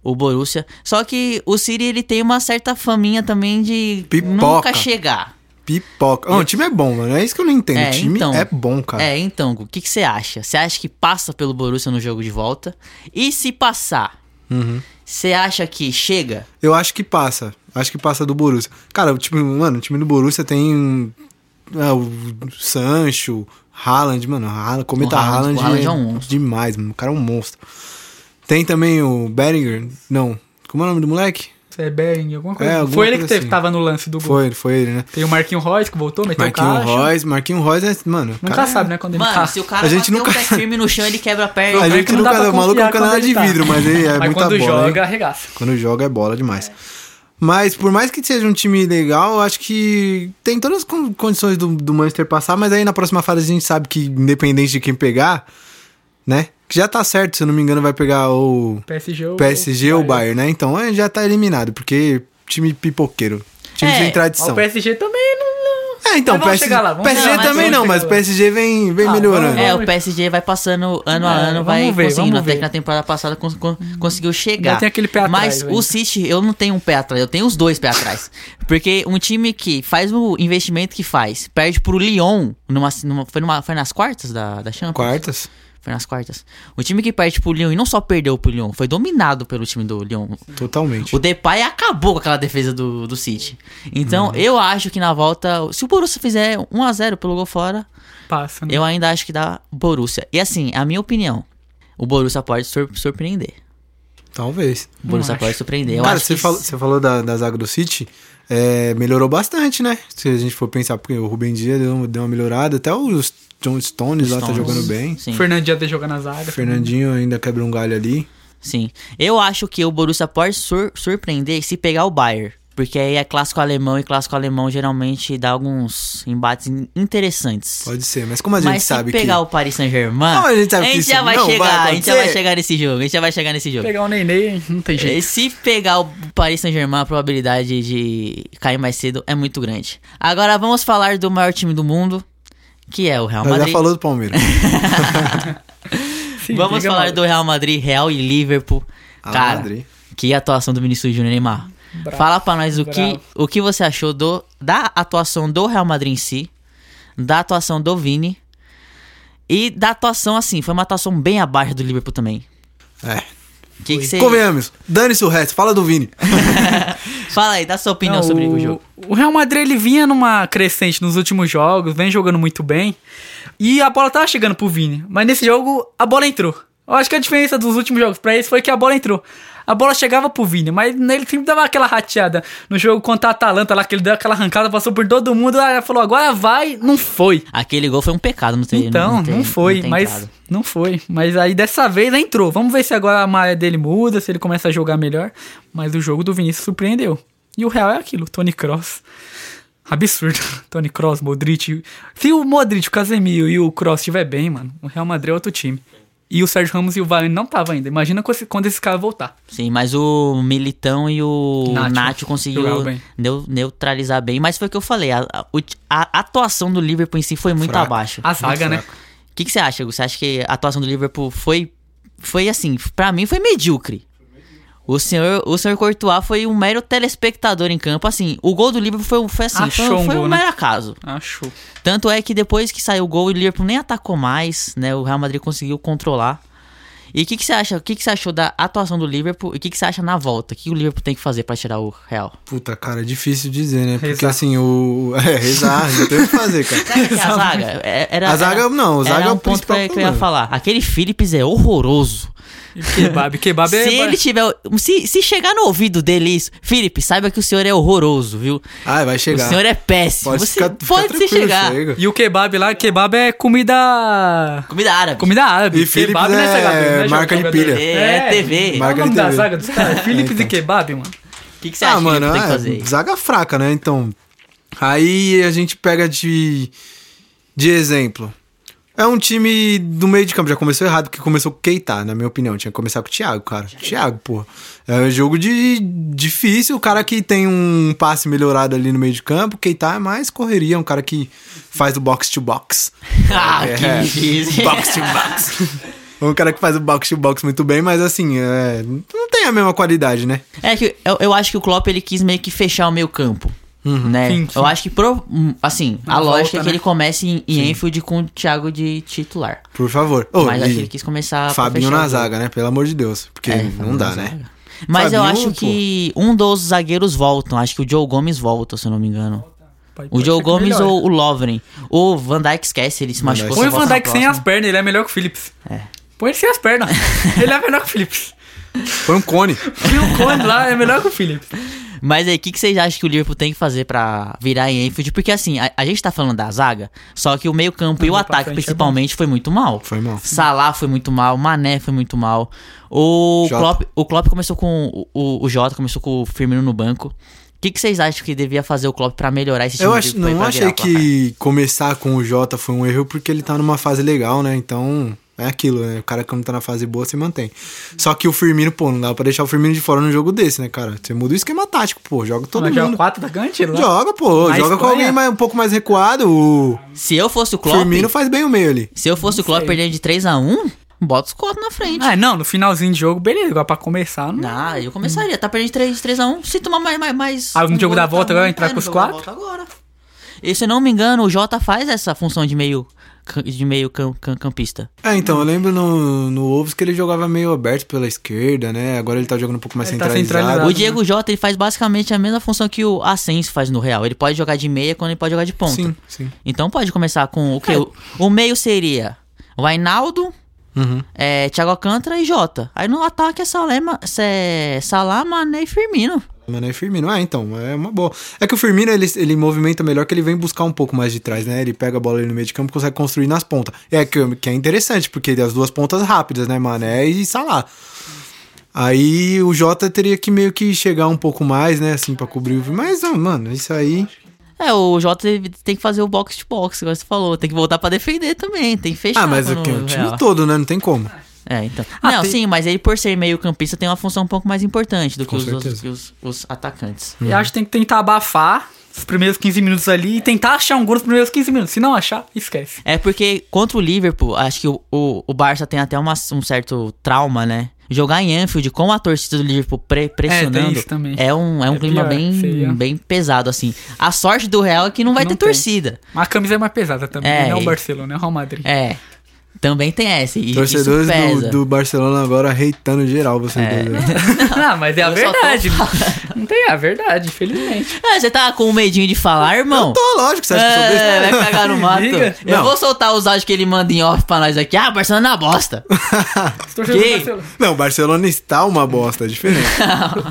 o Borussia. Só que o City, ele tem uma certa faminha também de Pipoca. nunca chegar. Pipoca. Não, o time é bom, mano. É isso que eu não entendo. É, o time então. é bom, cara. É, então, o que que você acha? Você acha que passa pelo Borussia no jogo de volta? E se passar, Uhum. você acha que chega? Eu acho que passa. Acho que passa do Borussia. Cara, o time, mano, o time do Borussia tem é, o Sancho, Haaland, mano, Haaland, Cometa O Haaland- Haaland, o Haaland é, é um monstro. demais, mano. O cara é um monstro. Tem também o Bellinger, não, como é o nome do moleque? É Bering, alguma coisa. É, alguma Foi ele que teve, assim. tava no lance do gol. Foi, foi ele, né? Tem o Marquinho Royce que voltou, meteu o Marquinhos caixa. Royce, Marquinhos Royce é, mano, Nunca cara sabe, né? Quando ele Mano, tá. se o cara A gente nunca- o pé firme no chão, ele quebra a perna. A gente nunca, o maluco é um canal quando de tá. vidro, mas ele é Mas muita quando bola, joga, hein? arregaça. Quando joga é bola demais. Mas por mais que seja um time legal, eu acho que tem todas as con- condições do, do Manchester passar, mas aí na próxima fase a gente sabe que independente de quem pegar, né? Que já tá certo, se eu não me engano, vai pegar o PSG ou PSG ou o Bayern, né? Então é, já tá eliminado, porque time pipoqueiro. Time É, sem tradição. O PSG também não. É, então, Mas PSG, lá, PSG também não, mas o. PSG vem, vem Ah, melhorando. vamos- É, o PSG vai passando ano a É, ano, vai ver, conseguindo. Até que na temporada passada cons- con- conseguiu chegar. Ainda tem aquele pé atrás Mas o City, eu não tenho um pé atrás, eu tenho os dois pés atrás. Porque um time que faz o investimento que faz, perde pro Lyon, numa, numa- foi, numa, foi nas quartas da, da Champions? Quartas. Foi nas quartas. O time que perde pro Lyon, e não só perdeu pro Lyon, foi dominado pelo time do Lyon. Totalmente. O Depay acabou com aquela defesa do, do City. Então, Uhum. eu acho que na volta, se o Borussia fizer 1x0 pelo gol fora, Passa, né? eu ainda acho que dá Borussia. E assim, a minha opinião, o Borussia pode sur- surpreender. Talvez. O Borussia pode surpreender. Eu Cara, acho você que falou, você falou da, da zaga do City, é, melhorou bastante, né? Se a gente for pensar, porque o Rubem Dias deu, deu uma melhorada, até os John Stones lá tá Stones. jogando bem. Sim, O Fernandinho até joga na zaga. Fernandinho ainda quebra um galho ali. sim. Eu acho que o Borussia pode sur- surpreender se pegar o Bayern. Porque aí é clássico alemão e clássico alemão geralmente dá alguns embates in- interessantes. Pode ser, mas como a gente Mas se sabe que. pegar o Paris Saint-Germain, a gente sabe que isso já vai não vai chegar, a gente já vai chegar nesse jogo, a gente já vai chegar nesse jogo. Pegar o Nenê, não tem E jeito. se pegar o Paris Saint-Germain, a probabilidade de cair mais cedo é muito grande. Agora vamos falar do maior time do mundo, que é o Real Nós já Madrid. falou do Palmeiras. Sim, Vamos falar do Real Madrid, Real e Liverpool. Cara, Madrid. que atuação do Vinícius Júnior Neymar. Bravo, Fala pra nós o que, o que você achou do, da atuação do Real Madrid em si, da atuação do Vini e da atuação, assim, foi uma atuação bem abaixo do Liverpool também. É. Que que você... Convenhamos. Dane-se o resto. Fala do Vini. Fala aí, dá sua opinião Não, sobre o jogo. O Real Madrid ele vinha numa crescente nos últimos jogos, vem jogando muito bem. E a bola tava chegando pro Vini. Mas nesse jogo a bola entrou. Eu acho que a diferença dos últimos jogos pra esse foi que a bola entrou. A bola chegava pro Vini, mas ele sempre dava aquela rateada. No jogo contra a Atalanta lá, que ele deu aquela arrancada, passou por todo mundo, aí falou, agora vai, não foi. Aquele gol foi um pecado, não tem Então, ter- não foi, ter mas entrado. não foi. Mas aí dessa vez entrou. Vamos ver se agora a malha dele muda, se ele começa a jogar melhor. Mas o jogo do Vinícius surpreendeu. E o Real é aquilo, Tony Cross. Absurdo. Tony Cross, Modric. Se o Modric, o Casemiro e o Cross estiver bem, mano, o Real Madrid é outro time. E o Sérgio Ramos e o Varane não tava ainda. Imagina quando esse- caras voltar. Sim, mas o Militão e o Nacho conseguiu bem. neutralizar bem. Mas foi o que eu falei, a, a- a atuação do Liverpool em si foi muito Fraco. abaixo. A zaga, né? O que, que você acha, Hugo? Você acha que a atuação do Liverpool foi, foi assim, pra mim foi medíocre. O senhor, o senhor Courtois foi um mero telespectador em campo. Assim, o gol do Liverpool foi, foi assim, foi, Achou um foi um gol, né? mero acaso. Achou. Tanto é que depois que saiu o gol, o Liverpool nem atacou mais, né? O Real Madrid conseguiu controlar. E o que, que você acha? O que, que você achou da atuação do Liverpool e o que, que você acha na volta? O que o Liverpool tem que fazer pra tirar o Real? Puta, cara, é difícil dizer, né? Porque Rezar. assim, o. É, rezar, não tem o que fazer, cara. Que a zaga? é- Era, A zaga, era- não, a zaga era é um o ponto que eu, principal que eu ia falar. Aquele Phillips é horroroso. Kebab, kebab é. Se ele tiver. Se, se chegar no ouvido dele isso, Felipe, saiba que o senhor é horroroso, viu? Ah, vai chegar. O senhor é péssimo. Pode Você ficar, ficar pode se chegar. chega. E o kebab lá, kebab é comida. Comida árabe. Comida árabe. E Philips kebab é SHB, né, marca de jogador? pilha. É, TV. Qual Marca o nome de da TV. zaga dos caras? Philips então. e kebab, mano. O que, que você acha Ah, mano, que tem que é, fazer? zaga fraca, né? Então. Aí a gente pega de. De exemplo. É um time do meio de campo. Já começou errado, porque começou com o Keita, na minha opinião. Tinha que começar com o Thiago, cara. Thiago, pô. É um jogo de difícil. O cara que tem um passe melhorado ali no meio de campo. Keita é mais correria. É um cara que faz o box to box. Ah, É, que difícil. box to box. É um cara que faz o box to box muito bem, mas assim, é, não tem a mesma qualidade, né? É que eu, eu acho que o Klopp ele quis meio que fechar o meio campo. Né? Sim, sim. Eu acho que, pro, hum, assim, a Na lógica volta, é que né? ele comece em, em Enfield com o Thiago de titular. Por favor. Ô, Mas acho que ele quis começar Fabinho na o zaga, né? Pelo amor de Deus. Porque É, não dá, né? zaga. Mas eu Fabinho, acho que um dos zagueiros voltam. Acho que o Joe Gomes volta, se eu não me engano. Pode- O pode Joe ser que Gomes ou o Lovren. O Van Dijk esquece, ele se machucou. Põe o Van volta Dijk sem as pernas, ele é melhor que o Phillips. É. Põe ele sem as pernas. ele é melhor que o Phillips. Foi um cone. E o Conde lá é melhor que o Phillips. Mas aí, o que, que vocês acham que o Liverpool tem que fazer pra virar em Enfield? Porque assim, a, a gente tá falando da zaga, só que o meio campo e o ataque é principalmente foi muito mal. Foi mal. Salah foi muito mal, Mané foi muito mal. O Jota. Klopp, o Klopp começou com o, o, o Jota, começou com o Firmino no banco. O que, que vocês acham que devia fazer o Klopp pra melhorar esse time? Eu acho, não achei que começar com o Jota foi um erro porque ele tá numa fase legal, né? Então, é aquilo, né? O cara quando tá na fase boa se mantém. Só que o Firmino, pô, não dá pra deixar o Firmino de fora num jogo desse, né, cara? Você muda o esquema tático, pô. Joga todo Mas joga mundo. quatro atacante lá. Joga, pô. Na joga com alguém mais, um pouco mais recuado. O Se eu fosse o Klopp, Firmino faz bem o meio ali. se eu fosse o Klopp perdendo de 3x1, bota os quatro na frente. Ah, não, no finalzinho de jogo, beleza. Agora pra começar, não. Ah, eu começaria. Tá perdendo de 3, 3x1. Se tomar mais. mais, mais Ah, no um jogo da volta agora, entrar É, com os quatro? volta agora. E se eu não me engano, o Jota faz essa função de meio, de meio cam- cam- campista. É, então, eu lembro no, no Wolves que ele jogava meio aberto pela esquerda, né? Agora ele tá jogando um pouco mais tá centralizado. centralizado. O Diego Jota ele faz basicamente a mesma função que o Asensio faz no Real. Ele pode jogar de meia quando ele pode jogar de ponta. Sim, sim. Então pode começar com o que? É. O, o meio seria o Ainaldo, Uhum. é, Thiago Alcântara e Jota. Aí no ataque é Salema, é Salah, Mané e Firmino. Mano, é Firmino. Ah, então, é uma boa. É que o Firmino, ele, ele movimenta melhor que ele vem buscar um pouco mais de trás, né? Ele pega a bola ali no meio de campo e consegue construir nas pontas. É que, que é interessante, porque tem as duas pontas rápidas, né, Mané e Salah. Aí o Jota teria que meio que chegar um pouco mais, né, assim, pra cobrir o... Mas, ah, mano, isso aí... É, o Jota tem que fazer o box to box, igual você falou. Tem que voltar pra defender também. Tem que fechar. Ah, mas que- o time Real. todo, né? Não tem como. É, então. Ah, não, tem- sim, mas ele por ser meio campista tem uma função um pouco mais importante do que, os, certeza. que os, os atacantes. Eu acho que tem que tentar abafar os primeiros 15 minutos ali e tentar achar um gol nos primeiros 15 minutos. Se não achar, esquece. É porque contra o Liverpool, acho que o, o, o Barça tem até uma- um certo trauma, né? Jogar em Anfield com a torcida do Liverpool pre- pressionando também. é um, é um É clima pior, bem, seria. bem pesado, assim. A sorte do Real é que não vai Não ter tem. torcida. Mas a camisa é mais pesada também. É, não é o Barcelona, é o Real Madrid. É. Também tem essa. E Torcedores isso pesa. do, do Barcelona agora reitando geral, vocês É. né? ah, mas é a Eu só tô verdade. Não tem a verdade, infelizmente. É, você tá com medinho de falar, irmão? Eu tô, lógico, você acha que eu sou besta? É, vai cagar no mato. Liga. Eu Não. vou soltar os áudios que ele manda em off pra nós aqui. Ah, Barcelona é uma bosta. Os torcedores, Que? do Barcelona, Não, o Barcelona está uma bosta, é diferente.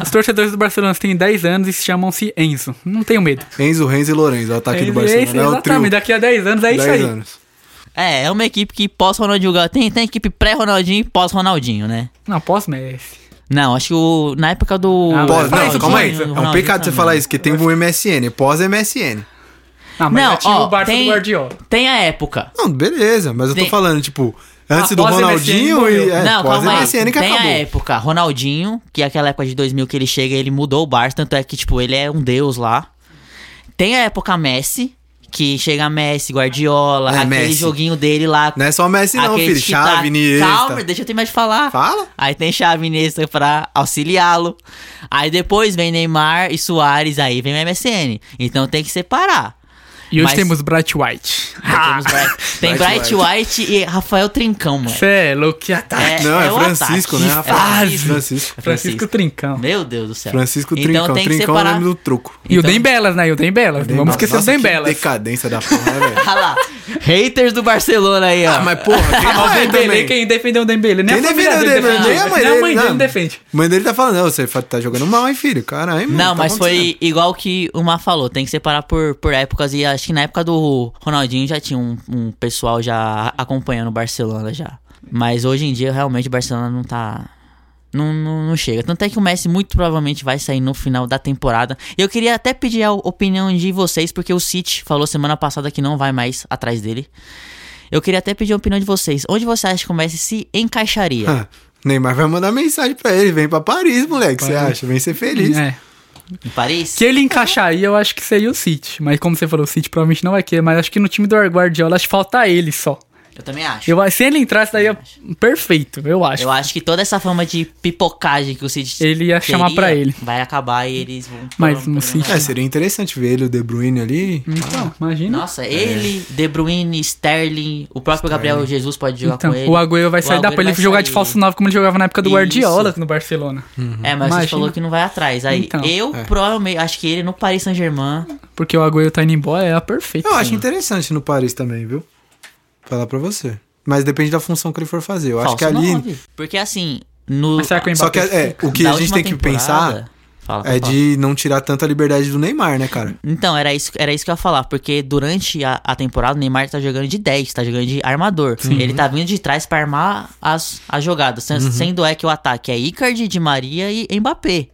os torcedores do Barcelona têm 10 anos e se chamam-se Enzo. Não tenho medo. Enzo, Renzo e Lorenzo, o ataque do Enzo, Barcelona. esse, é o exatamente, trio. daqui a 10 anos é isso 10 aí. anos. É, é uma equipe que pós-Ronaldinho Gaúcho- tem, tem equipe pré-Ronaldinho e pós-Ronaldinho, né? Não, pós-Messi. Não, acho que o, na época do. Ah, Pós, não, isso, calma aí. É um pecado você falar isso, que tem o MSN, pós-MSN. Não, mas Não, já tinha ó, o Barça tem- do Guardiola. Tem a época. Não, beleza, mas eu tô Tem- falando, tipo, antes Ah, do Ronaldinho e. É, não, calma aí. pós-MSN que Tem acabou. a época, Ronaldinho, que é aquela época de 2000 que ele chega e ele mudou o Barça, tanto é que, tipo, ele é um deus lá. Tem a época Messi, que chega Messi, Guardiola, É, aquele Messi. joguinho dele lá. Não é só Messi, não, filho. Chave, Iniesta. Calma, deixa eu terminar de falar. Fala. Aí tem Xavi Iniesta pra auxiliá-lo. Aí depois vem Neymar e Soares, aí vem o MSN. Então tem que separar. E hoje Mas- temos Bright White. Temos Bright- Tem Bright Bright White e Rafael Trincão, mano. Cê é louco, que ataque. Não, é o Francisco, ataque. né, É Rafael? Francisco. Francisco. Francisco Trincão. Meu Deus do céu. Francisco então Trincão. tem que Trincão é o separar. nome do truco. E o Então- Dembelas, né? E o Dembelas. Não vamos esquecer Nossa, o que Dembelas. decadência da porra, né, velho? Ah lá, haters do Barcelona aí, ó. Ah, mas porra, quem Ah, o é Dembele, quem defendeu o Dembele? Nem Quem a família defendeu o dele Dembele? defende. Nem a mãe Nem dele, a mãe dele não. defende. A mãe dele tá falando, não, você tá jogando mal, hein, filho? Caralho, mano. Não, tá mas foi igual que o Má falou, tem que separar por, por épocas. E acho que na época do Ronaldinho já tinha um, um pessoal já acompanhando o Barcelona já. Mas hoje em dia, realmente, o Barcelona não tá. Não, não, não chega. Tanto é que o Messi muito provavelmente vai sair no final da temporada. E eu queria até pedir a opinião de vocês, porque o City falou semana passada que não vai mais atrás dele. Eu queria até pedir a opinião de vocês. Onde você acha que o Messi se encaixaria? Ah, Neymar vai mandar mensagem pra ele. Vem pra Paris, moleque. Você acha? Vem ser feliz. É. Em Paris? Que ele encaixaria, eu acho que seria o City. Mas como você falou, o City provavelmente não vai querer. Mas acho que no time do Guardiola, acho que falta ele só. Eu também acho. Eu, se ele entrasse, daria perfeito, eu acho. Eu acho que toda essa fama de pipocagem que o City Ele ia chamar teria pra ele. Vai acabar e eles vão. Mas no City- É, seria interessante ver ele, o De Bruyne ali. Então, imagina. Nossa, ele, De Bruyne, Sterling, o próprio Gabriel Jesus pode jogar Então, com ele. o Agüero vai sair, Agüero pra ele jogar de falso 9 como ele jogava na época do Isso. Guardiola no Barcelona. É, mas Imagina. você falou que não vai atrás. Aí, Então. eu É. provavelmente acho que ele no Paris Saint-Germain. Porque o Agüero tá indo embora, é a perfeito. Eu acho interessante no Paris também, viu? Falar pra você. Mas depende da função que ele for fazer. Eu acho falso que ali. nove. Porque assim, no. Mas será que o Só que é, o que a gente tem que pensar Fala, é fala. de não tirar tanta liberdade do Neymar, né, cara? Então, era isso, era isso que eu ia falar, porque durante a, a temporada o Neymar tá jogando de 10, tá jogando de armador. Ele tá vindo de trás pra armar as, as jogadas, Uhum. sendo é que o ataque é Icardi, Di Maria e Mbappé.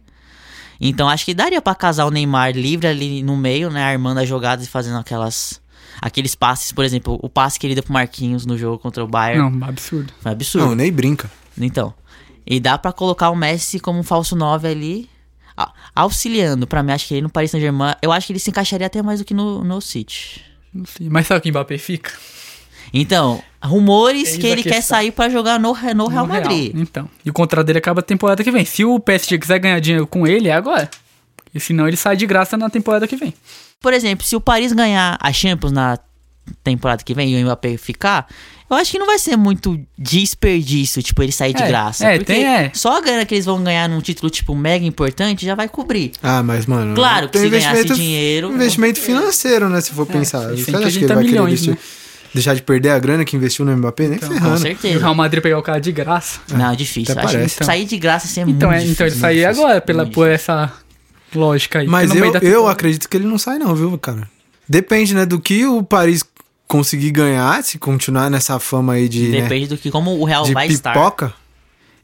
Então acho que daria pra casar o Neymar livre ali no meio, né, armando as jogadas e fazendo aquelas aqueles passes, por exemplo, o passe que ele deu pro Marquinhos no jogo contra o Bayern, Não, absurdo. foi absurdo. Não, nem brinca. Então, e dá pra colocar o Messi como um falso 9 ali, auxiliando. Pra mim, acho que ele no Paris Saint-Germain, eu acho que ele se encaixaria até mais do que no, no City. Não sei. Mas sabe que o Mbappé fica? Então, rumores Eis que ele quer sair pra jogar no, Re- no Real No Madrid. Então. E o contrato dele acaba a temporada que vem. Se o PSG quiser ganhar dinheiro com ele, é agora. E senão ele sai de graça na temporada que vem. Por exemplo, se o Paris ganhar a Champions na temporada que vem e o Mbappé ficar, eu acho que não vai ser muito desperdício, tipo, ele sair de É, graça. é, porque tem- é. só a grana que eles vão ganhar num título, tipo, mega importante já vai cobrir. Ah, mas, mano. Claro que se ganhasse dinheiro- Investimento financeiro, né? Se for pensar. e Você acha que ele 30 vai querer milhões, investir- né? deixar de perder a grana que investiu no Mbappé? Nem Então, Com ferrando. E o certeza. Real Madrid pegar o cara de graça. Não, difícil. Até Acho parece. que sair de graça assim, é Então, muito é, então ele difícil. sair difícil, agora pela, por essa lógica aí. Mas eu, eu acredito que ele não sai, não, viu, cara? Depende, né, do que o Paris conseguir ganhar, se continuar nessa fama aí de, né, Depende do que como o Real de vai estar.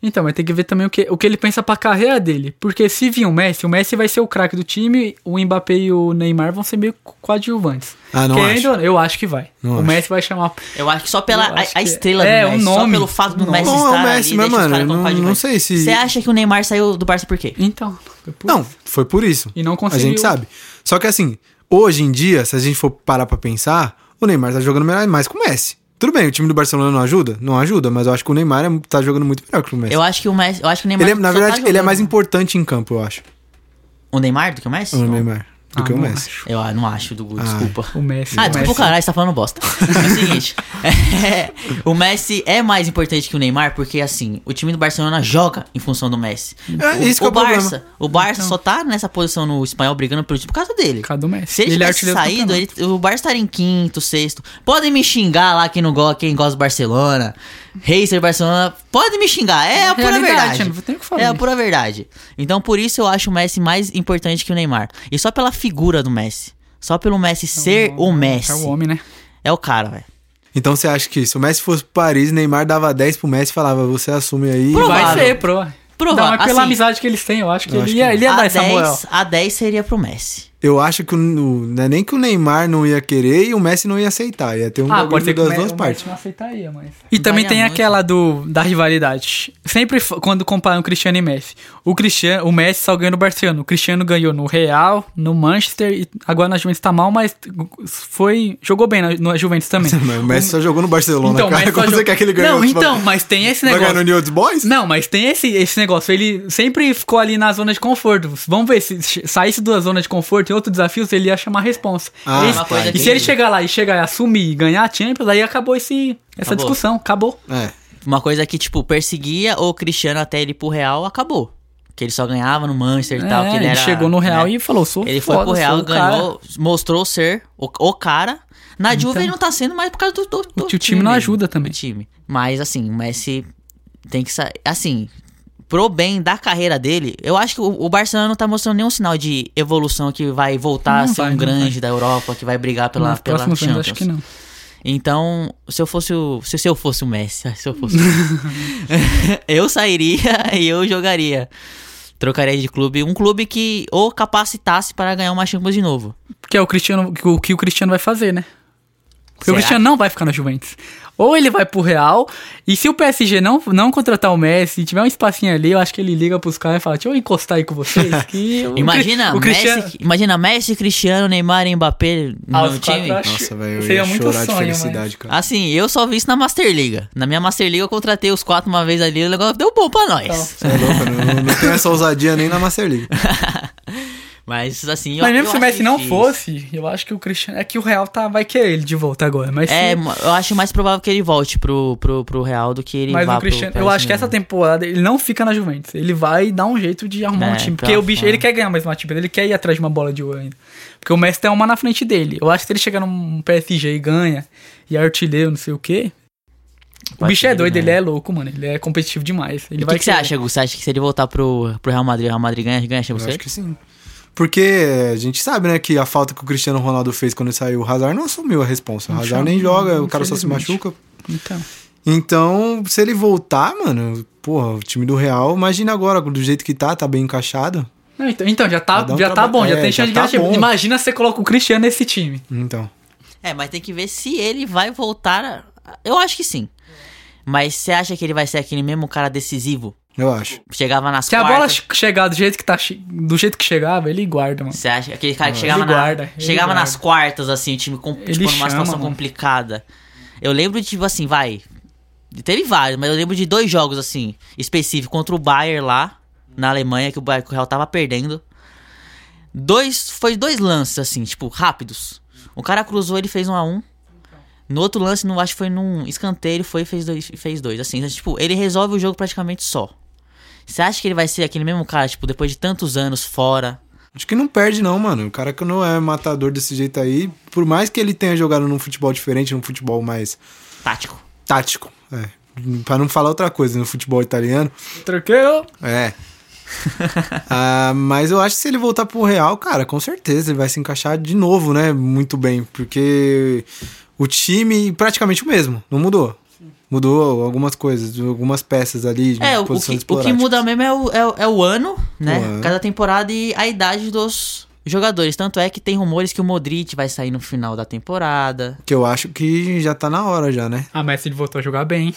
Então, mas tem que ver também o que, o que ele pensa pra carreira dele. Porque se vir o Messi, o Messi vai ser o craque do time, o Mbappé e o Neymar vão ser meio coadjuvantes. Ah, não Querendo acho. ou não, eu acho que vai. Não o acho. Messi vai chamar. Eu acho que só pela a, a estrela é, do o Messi, só nome. pelo fato do O Messi estar o Messi, ali, mas, mano, não- não sei se- Você acha que o Neymar saiu do Barça por quê? Então. foi por Não, foi por isso. E não A conseguiu. gente sabe. Só que assim, hoje em dia, se a gente for parar pra pensar, o Neymar tá jogando melhor- mais que o Messi. Tudo bem, o time do Barcelona não ajuda? Não ajuda, mas eu acho que o Neymar é- tá jogando muito melhor que o Messi. Eu acho que o Messi, eu acho que o Neymar Ele é- na tá verdade, ele é mais importante em campo, eu acho. o Neymar do que o Messi? O Neymar. Do Ah, que o Messi. acho. Eu ah, não acho, Dugu, Ah, desculpa. O Messi. Ah, o desculpa o Messi. caralho, você tá falando bosta. É o seguinte, é, o Messi é mais importante que o Neymar porque, assim, o time do Barcelona joga em função do Messi. É, o, isso que é o o problema. Barça, o Barça só tá nessa posição no espanhol brigando pelo time por causa dele. Por causa do Messi. Se ele, Ele é tivesse saído, ele- o Barça estaria em quinto, sexto. Podem me xingar lá quem não gosta, quem gosta do Barcelona. Racer Barcelona, pode me xingar. É a pura verdade. não o que falar. É a pura verdade. Então por isso eu acho o Messi mais importante que o Neymar. E só pela figura do Messi. Só pelo Messi ser o Messi. É o homem, né? É o cara, velho. Então você acha que se o Messi fosse pro Paris, Neymar dava 10 pro Messi e falava, você assume aí. Provável. Vai ser, pro. Provável. Não, mas pela Assim, amizade que eles têm, eu acho que eu ele acho ia, que ele ia a dar essa moral. 10, a 10 seria pro Messi. Eu acho que o, não é nem que o Neymar não ia querer e o Messi não ia aceitar. Ia ter um Ah, pode ser que das duas o partes. Messi não aceitaria, mas... E também tem muito. aquela do, da rivalidade. Sempre quando comparam o Cristiano e Messi. O, Cristiano, o Messi só ganhou no Barcelona. O Cristiano ganhou no Real, no Manchester e agora na Juventus tá mal, mas foi jogou bem na, na Juventus também. O Messi só jogou no Barcelona, Então, cara. Como você quer que ele ganhe Não, então, mas tem esse Vai ganhar negócio. no New Old Boys? Não, mas tem esse, esse negócio. Ele sempre ficou ali na zona de conforto. Vamos ver se se saísse da zona de conforto, tem outros desafios, ele ia chamar a responsa. Ah, e, uma coisa e se ele chegar lá e chegar e assumir e ganhar a Champions, aí acabou esse, essa Acabou. discussão, acabou. É. Uma coisa que, tipo, perseguia o Cristiano até ele ir pro Real, acabou. Que ele só ganhava no Manchester e tal. É, Que ele, ele era, chegou no Real né? e falou, sou Ele foi pro Real, o cara. ganhou, mostrou ser o, o cara. Na Juve Então. ele não tá sendo mais por causa do, do, do O time não ajuda também. do time. Mas, assim, o Messi tem que sair. Assim, pro bem da carreira dele, eu acho que o, o Barcelona não tá mostrando nenhum sinal de evolução que vai voltar Não a ser vai, um não grande da Europa, que vai brigar pela, Nos pela próximos anos, Champions. acho que não. Então, se eu fosse o. Se, se eu fosse o Messi, se eu fosse. eu sairia e eu jogaria. Trocaria de clube. Um clube que ou capacitasse para ganhar uma Champions de novo. Que é o Cristiano, o que o Cristiano vai fazer, né? Porque Será? o Cristiano não vai ficar na Juventus. Ou ele vai pro Real, e se o PSG não, não contratar o Messi, tiver um espacinho ali, eu acho que ele liga pros caras e fala, deixa eu encostar aí com vocês, que o Imagina, o Cristiano... Messi, imagina Messi, Cristiano, Neymar e Mbappé no Ah, quatro time. eu acho- Nossa, velho, eu Seria ia muito chorar de sonho, felicidade, cara. Assim, eu só vi isso na Master Liga. Na minha Master Liga eu contratei os quatro uma vez ali, o negócio deu bom pra nós. Você é louco, não, não tem essa ousadia nem na Master League. Mas assim, eu Mas mesmo eu se o Messi não fosse, eu acho que o Cristiano... É que o Real tá, vai querer ele de volta agora, mas... É, se- eu acho mais provável que ele volte pro, pro, pro Real do que ele Mas vá o Cristiano, pro eu acho que essa temporada ele não fica na Juventus. Ele vai dar um jeito de arrumar É, um time. Porque o bicho, ele quer ganhar mais uma Champions, ele quer ir atrás de uma bola de ouro ainda. Porque o Messi tem uma na frente dele. Eu acho que se ele chegar num PSG e ganha, e é artilheiro, não sei o quê. O Pode bicho ser é doido, ganhe. ele é louco, mano. Ele é competitivo demais. Ele E o que, que você acha, Gus? Você acha que se ele voltar pro, pro Real Madrid, o Real Madrid ganha, ganha a Eu acho que sim. Porque a gente sabe, né, que a falta que o Cristiano Ronaldo fez quando ele saiu, o Hazard não assumiu a responsa. O Não Hazard nem joga, o cara só se machuca. Então. Então, se ele voltar, mano, porra, o time do Real, imagina agora, do jeito que tá, tá bem encaixado. Não, então, então, já tá, um já tá bom, já é, tem já chance de tá bom. Imagina se você coloca o Cristiano nesse time. Então. É, mas tem que ver se ele vai voltar. a- Eu acho que sim. Mas você acha que ele vai ser aquele mesmo cara decisivo? Eu acho. Chegava nas Se a bola quartas. che- chegar do jeito que tá, do jeito que chegava, ele guarda, mano. Você acha aquele cara que Ele chegava, na- guarda, ele chegava guarda. nas quartas, assim, o time com, Ele tipo, numa chama, situação mano. complicada. Eu lembro de, tipo assim, vai. Teve vários, mas eu lembro de dois jogos, assim, específicos, contra o Bayern lá, na Alemanha, que o Bayern que o Real tava perdendo. Dois. Foi dois lances, assim, tipo, rápidos. O cara cruzou, ele fez um a um. No outro lance, não acho que foi num escanteio, ele foi e fez dois, fez dois. Assim, então, tipo, ele resolve o jogo praticamente só. Você acha que ele vai ser aquele mesmo cara, tipo, depois de tantos anos fora? Acho que não perde, não, mano. O cara que não é matador desse jeito aí, por mais que ele tenha jogado num futebol diferente, num futebol mais Tático. tático, é. Pra não falar outra coisa, no futebol italiano, Troqueu. é. Ah, mas eu acho que se ele voltar pro Real, cara, com certeza ele vai se encaixar de novo, né? Muito bem, porque o time praticamente o mesmo, não mudou. Mudou algumas coisas, algumas peças ali de É, o, que, o que muda mesmo é o, é, o- é o ano, né? Cada temporada e a idade dos jogadores. Tanto é que tem rumores que o Modric vai sair no final da temporada. Que eu acho que já tá na hora já, né? Ah, mas ele voltou a jogar bem.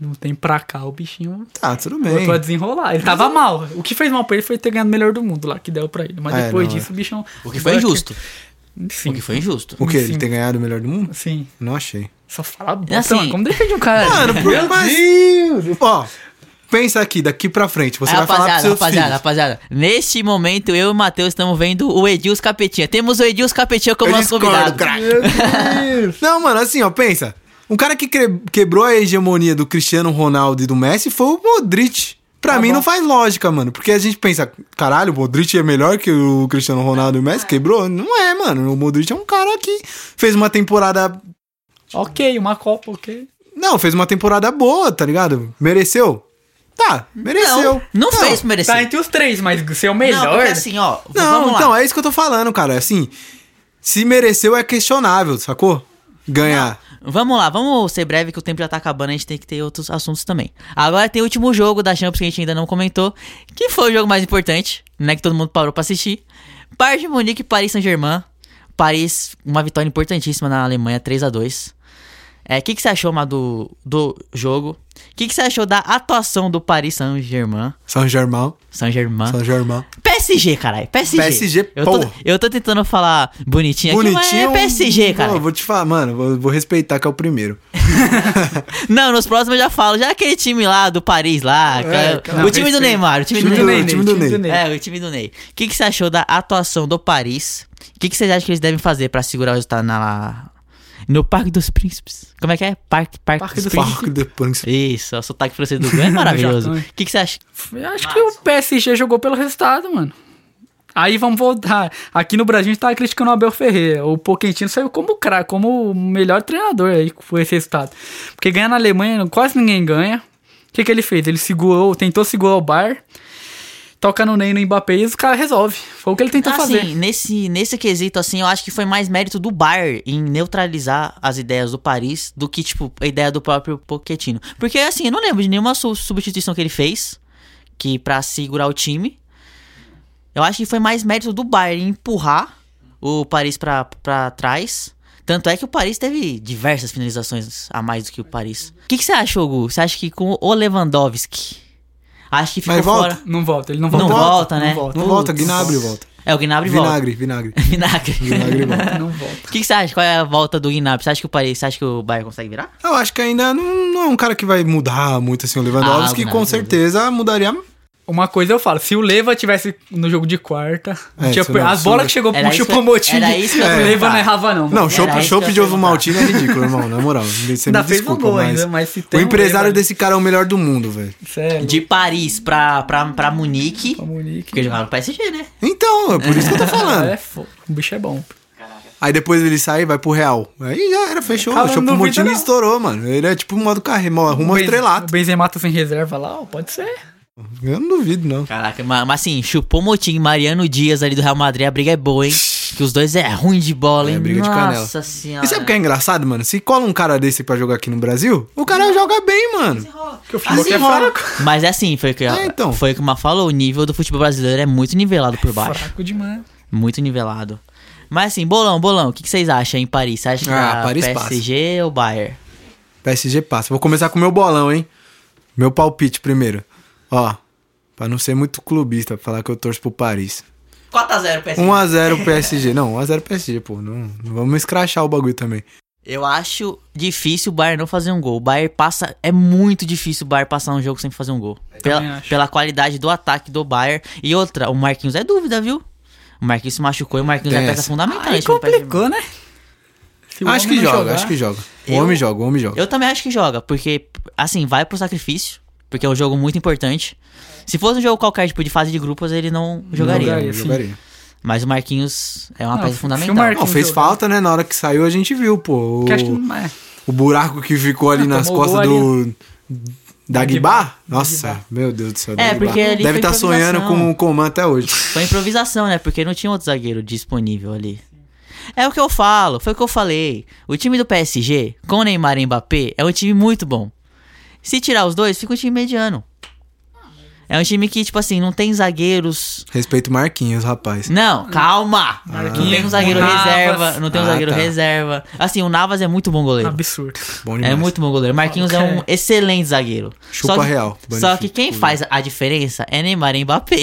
Não tem pra cá, o bichinho Tá, tudo bem. voltou a desenrolar. Ele tava mal. O que fez mal pra ele foi ter ganhado o melhor do mundo lá, que deu pra ele. Mas É, depois não, disso, o bichão. O que foi injusto. Sim. O que foi injusto. O que? Ele tem ganhado o melhor do mundo? Sim. Não achei. Só fala bosta, assim- mano. Como defende um cara? Mano, por Meu mais- Deus! Ó, pensa aqui, daqui pra frente. Você Aí, vai falar pros rapaziada, seus rapaziada, filhos. rapaziada. Neste momento, eu e o Matheus estamos vendo o Edilson Capetinha. Temos o Edilson Capetinha como Eu nosso discordo, convidado. Deus! Não, mano, assim, ó, pensa. Um cara que quebrou a hegemonia do Cristiano Ronaldo e do Messi foi o Modric. Pra Tá mim bom. não faz lógica, mano. Porque a gente pensa, caralho, o Modric é melhor que o Cristiano Ronaldo e o Messi? Quebrou? Não é, mano. O Modric é um cara que fez uma temporada. Ok, uma Copa, ok. Não, fez uma temporada boa, tá ligado? Mereceu? Tá, mereceu. Não, não fez merecer. Tá entre os três, mas ser o Não, melhor. porque assim, ó. Não, vamos lá. então, é isso que eu tô falando, cara. Assim, se mereceu é questionável, sacou? Ganhar. Vamos lá, vamos ser breve que o tempo já tá acabando, a gente tem que ter outros assuntos também. Agora tem o último jogo da Champions que a gente ainda não comentou, que foi o jogo mais importante, né, que todo mundo parou pra assistir. Bayern de Munique e Paris Saint-Germain. Paris, uma vitória importantíssima na Alemanha, 3 a 2 É, o que, que você achou, Má, do, do jogo? O que, que você achou da atuação do Paris Saint-Germain? Saint-Germain. São Germão. PSG caralho. PSG. PSG, eu tô, pô. eu tô tentando falar bonitinho, aqui, Bonitinho. mas é PSG, cara. Vou te falar, mano, vou, vou respeitar que é o primeiro. Não, nos próximos eu já falo. Já aquele time lá do Paris lá. cara, cara, o time do. Neymar. O time, Time do do Neymar. Ney, time do Ney. É, o time do Ney. O que, que você achou da atuação do Paris? O que, que vocês acham que eles devem fazer pra segurar o resultado na, no Parque dos Príncipes? Como é que é? Parque, Parque, Parque dos dos Príncipes. Parque de Príncipe. Isso, o sotaque francês do Gol é maravilhoso. O que, que você acha? Eu acho que o PSG jogou pelo resultado, mano. Aí vamos voltar. Aqui no Brasil a gente tava criticando o Abel Ferreira. O Poquetino saiu como craque, como o melhor treinador aí com esse resultado. Porque ganhar na Alemanha quase ninguém ganha. O que, que ele fez? Ele segurou, tentou segurar o Bar, toca no Ney no Mbappé e os caras resolve. Foi o que ele tentou assim, fazer. nesse, nesse quesito, assim, eu acho que foi mais mérito do Bayern em neutralizar as ideias do Paris do que, tipo, a ideia do próprio Pochettino. Porque, assim, eu não lembro de nenhuma su- substituição que ele fez que para segurar o time. Eu acho que foi mais mérito do Bayern em empurrar o Paris pra, pra trás. Tanto é que o Paris teve diversas finalizações a mais do que o Paris. O que, que você achou, Gu? Você acha que com o Lewandowski... Acho que ficou Mas volta. fora... Não volta, ele não Não volta. volta, né? Não volta. Não volta. Gnabry volta. É, o Gnabry volta. Vinagre, vinagre. Vinagre. Vinagre volta. Não volta. O que, que você acha? Qual é a volta do Gnabry? Você acha que o Paris, você acha que o Bayern consegue virar? Eu acho que ainda não, não é um cara que vai mudar muito assim o Lewandowski, Ah, o que Gnabry com certeza mudaria. Uma coisa eu falo, se o Leva tivesse no jogo de quarta, É, tinha não, as bolas que chegou pro isso que- Chupomotinho, era isso que eu ia o Leva não errava não. Não, Era chopp, de ovo maltino é ridículo, irmão, na moral. Você Ainda me fez um desculpa, gol mas... ainda, mas se O tem um empresário Leva- desse cara é o melhor do mundo, velho. Sério. De Paris pra, pra, pra Munique. Pra Munique. Porque jogaram no PSG, né? Então, é por isso que eu tô falando. É, fo- o bicho é bom. Aí depois ele sai e vai pro Real. Aí já era, fechou. Cara, o não. estourou, mano. Ele é tipo modo carreira, ao O estrelato. O Benzema tá sem reserva lá, ó, pode ser. Eu não duvido, não. Caraca, mas, mas assim, chupou Motim e Mariano Dias ali do Real Madrid, a briga é boa, hein? Que os dois é ruim de bola, É, hein? briga de Nossa canela. senhora. E sabe o que é engraçado, mano? Se cola um cara desse pra jogar aqui no Brasil, o cara joga bem, mano. Que o futebol Assim aqui é fraco. Mas é assim, foi o que, É, então. foi o que o falou, o nível do futebol brasileiro é muito nivelado por baixo. Fraco demais. Muito nivelado. Mas assim, bolão, bolão, o que, que vocês acham em Paris? Você acha que Ah, dá Paris PSG ou Bayern? PSG passa. Vou começar com o meu bolão, hein? Meu palpite primeiro. Ó, pra não ser muito clubista, pra falar que eu torço pro Paris. 4x0 PSG. 1x0 PSG. Não, 1x0 PSG, pô. Não, não vamos escrachar o bagulho também. Eu acho difícil o Bayern não fazer um gol. O Bayern passa. É muito difícil o Bayern passar um jogo sem fazer um gol. Pela, pela qualidade do ataque do Bayern. E outra, o Marquinhos é dúvida, viu? O Marquinhos se machucou e o Marquinhos Tem é peça fundamental. Aí complicou, né? Acho que joga, jogar- acho que joga. O Eu- homem joga, o homem joga. Eu também acho que joga, porque, assim, vai pro sacrifício. Porque é um jogo muito importante. Se fosse um jogo qualquer, tipo, de fase de grupos, ele não jogaria. jogaria. Eu sim. jogaria. Mas o Marquinhos é uma Não, peça fundamental. Marquinhos- Não, fez jogar. falta, né? Na hora que saiu a gente viu, pô. O, Que acho que não é. o buraco que ficou ali Ah, nas costas do. Da Guibá? Nossa, meu Deus do céu. É, Dagba. porque ali Deve estar sonhando improvisação. com o Coman até hoje. Foi improvisação, né? Porque não tinha outro zagueiro disponível ali. É o que eu falo, foi o que eu falei. O time do PSG, com Neymar e Mbappé, é um time muito bom. Se tirar os dois, fica um time mediano. É um time que, tipo assim, não tem zagueiros. Respeito o Marquinhos, rapaz. Não, calma! Não tem um zagueiro Navas. reserva. Não tem um Ah, zagueiro tá. reserva. Assim, o Navas é muito bom goleiro. Absurdo. Bom É muito bom goleiro. Marquinhos é um excelente zagueiro. Chupa só que, real, Só que quem faz a diferença é Neymar e Mbappé.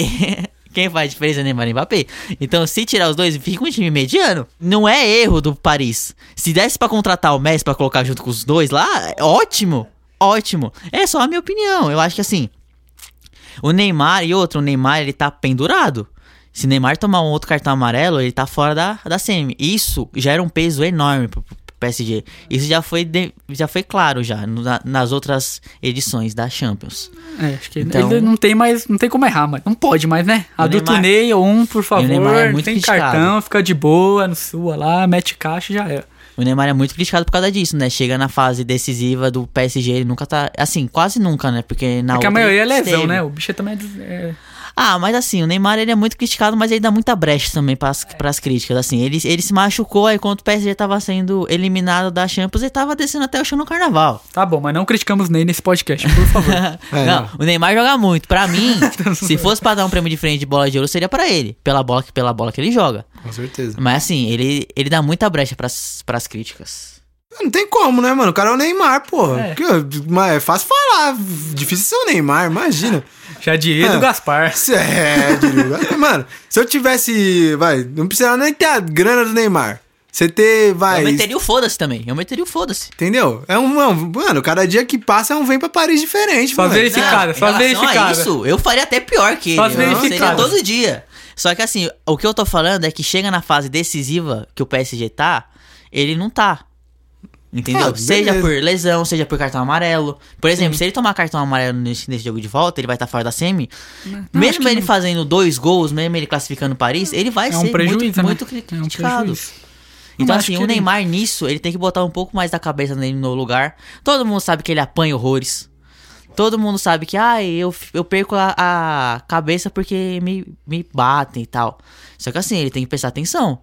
Quem faz a diferença é Neymar e Mbappé. Então, se tirar os dois, fica um time mediano. Não é erro do Paris. Se desse pra contratar o Messi pra colocar junto com os dois lá, é ótimo. Ótimo. É só a minha opinião. Eu acho que assim, o Neymar e outro, o Neymar ele tá pendurado. Se Neymar tomar um outro cartão amarelo, ele tá fora da, da semi. Isso já era um peso enorme pro, pro PSG. Isso já foi, de- já foi claro já no- na- nas outras edições da Champions. É, acho que Então- ele não tem mais, não tem como errar, mas não pode mais, né? Adulto Ney, um, por favor, Neymar é não muito tem criticado. cartão, fica de boa, no sua lá, mete caixa e já é. O Neymar é muito criticado por causa disso, né? Chega na fase decisiva do PSG, ele nunca tá. Assim, quase nunca, né? Porque na Porque a outra maioria é lesão, esteve. né? O bicho também é des- é... Ah, mas assim, o Neymar ele é muito criticado, mas ele dá muita brecha também pras, pras críticas. Assim, ele, ele se machucou aí quando o PSG tava sendo eliminado da Champions e tava descendo até o chão no carnaval. Tá bom, mas não criticamos Ney nesse podcast, por favor. É, não, não. o Neymar joga muito. Pra mim, se fosse pra dar um prêmio de frente de bola de ouro, seria pra ele. Pela bola, que- pela bola que ele joga. Com certeza. Mas assim, ele, ele dá muita brecha pras, pras críticas. Não tem como, né, mano? O cara é o Neymar, porra. É. Mas é fácil falar. Difícil ser o Neymar, imagina. Já diria É. do Gaspar. É, diria. Mano, se eu tivesse. Vai, não precisava nem ter a grana do Neymar. Você ter. Vai. Eu meteria o foda-se também. Eu meteria o foda-se. Entendeu? É um. não, Mano, cada dia que passa é um vem pra Paris diferente, Só mano. só verificado. a isso, eu faria até pior que ele. Só Eu verificado. Seria todo dia. Só que assim, o que eu tô falando é que chega na fase decisiva que o PSG tá, ele não tá. Entendeu? Ah, seja por lesão, seja por cartão amarelo. Por exemplo, se ele tomar cartão amarelo nesse, nesse jogo de volta, ele vai estar fora da semi. acho mesmo ele não. fazendo dois gols, mesmo ele classificando Paris, ele vai É ser um prejuízo, muito, né? muito É um criticado. Então, assim, o que ele- Neymar nisso, ele tem que botar um pouco mais da cabeça dele no lugar. Todo mundo sabe que ele apanha horrores. Todo mundo sabe que, ai, eu, eu perco a, a cabeça porque me, me batem e tal. Só que assim, ele tem que prestar atenção.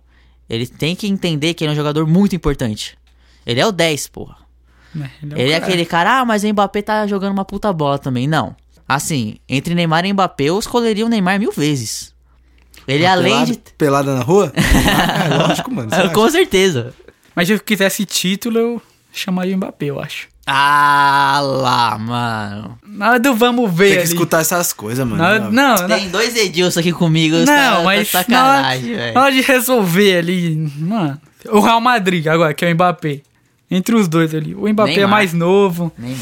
Ele tem que entender que ele é um jogador muito importante. Ele é o 10, porra. É, ele é, Ele é aquele cara, ah, mas o Mbappé tá jogando uma puta bola também. Não. Assim, entre Neymar e Mbappé, eu escolheria o Neymar mil vezes. Ele, além Pelada- de. Pelada na rua? Ah, é lógico, mano. você acha? Com certeza. Mas se eu quisesse título, eu chamaria o Mbappé, eu acho. Ah lá, mano. Nada do vamos ver Tem que ali. escutar essas coisas, mano. Não, não, Tem dois Edilson aqui comigo. não, tá mas na hora, sacanagem, na velho. hora de resolver ali, mano. O Real Madrid agora, que é o Mbappé. Entre os dois ali. O Mbappé é mais novo. Neymar.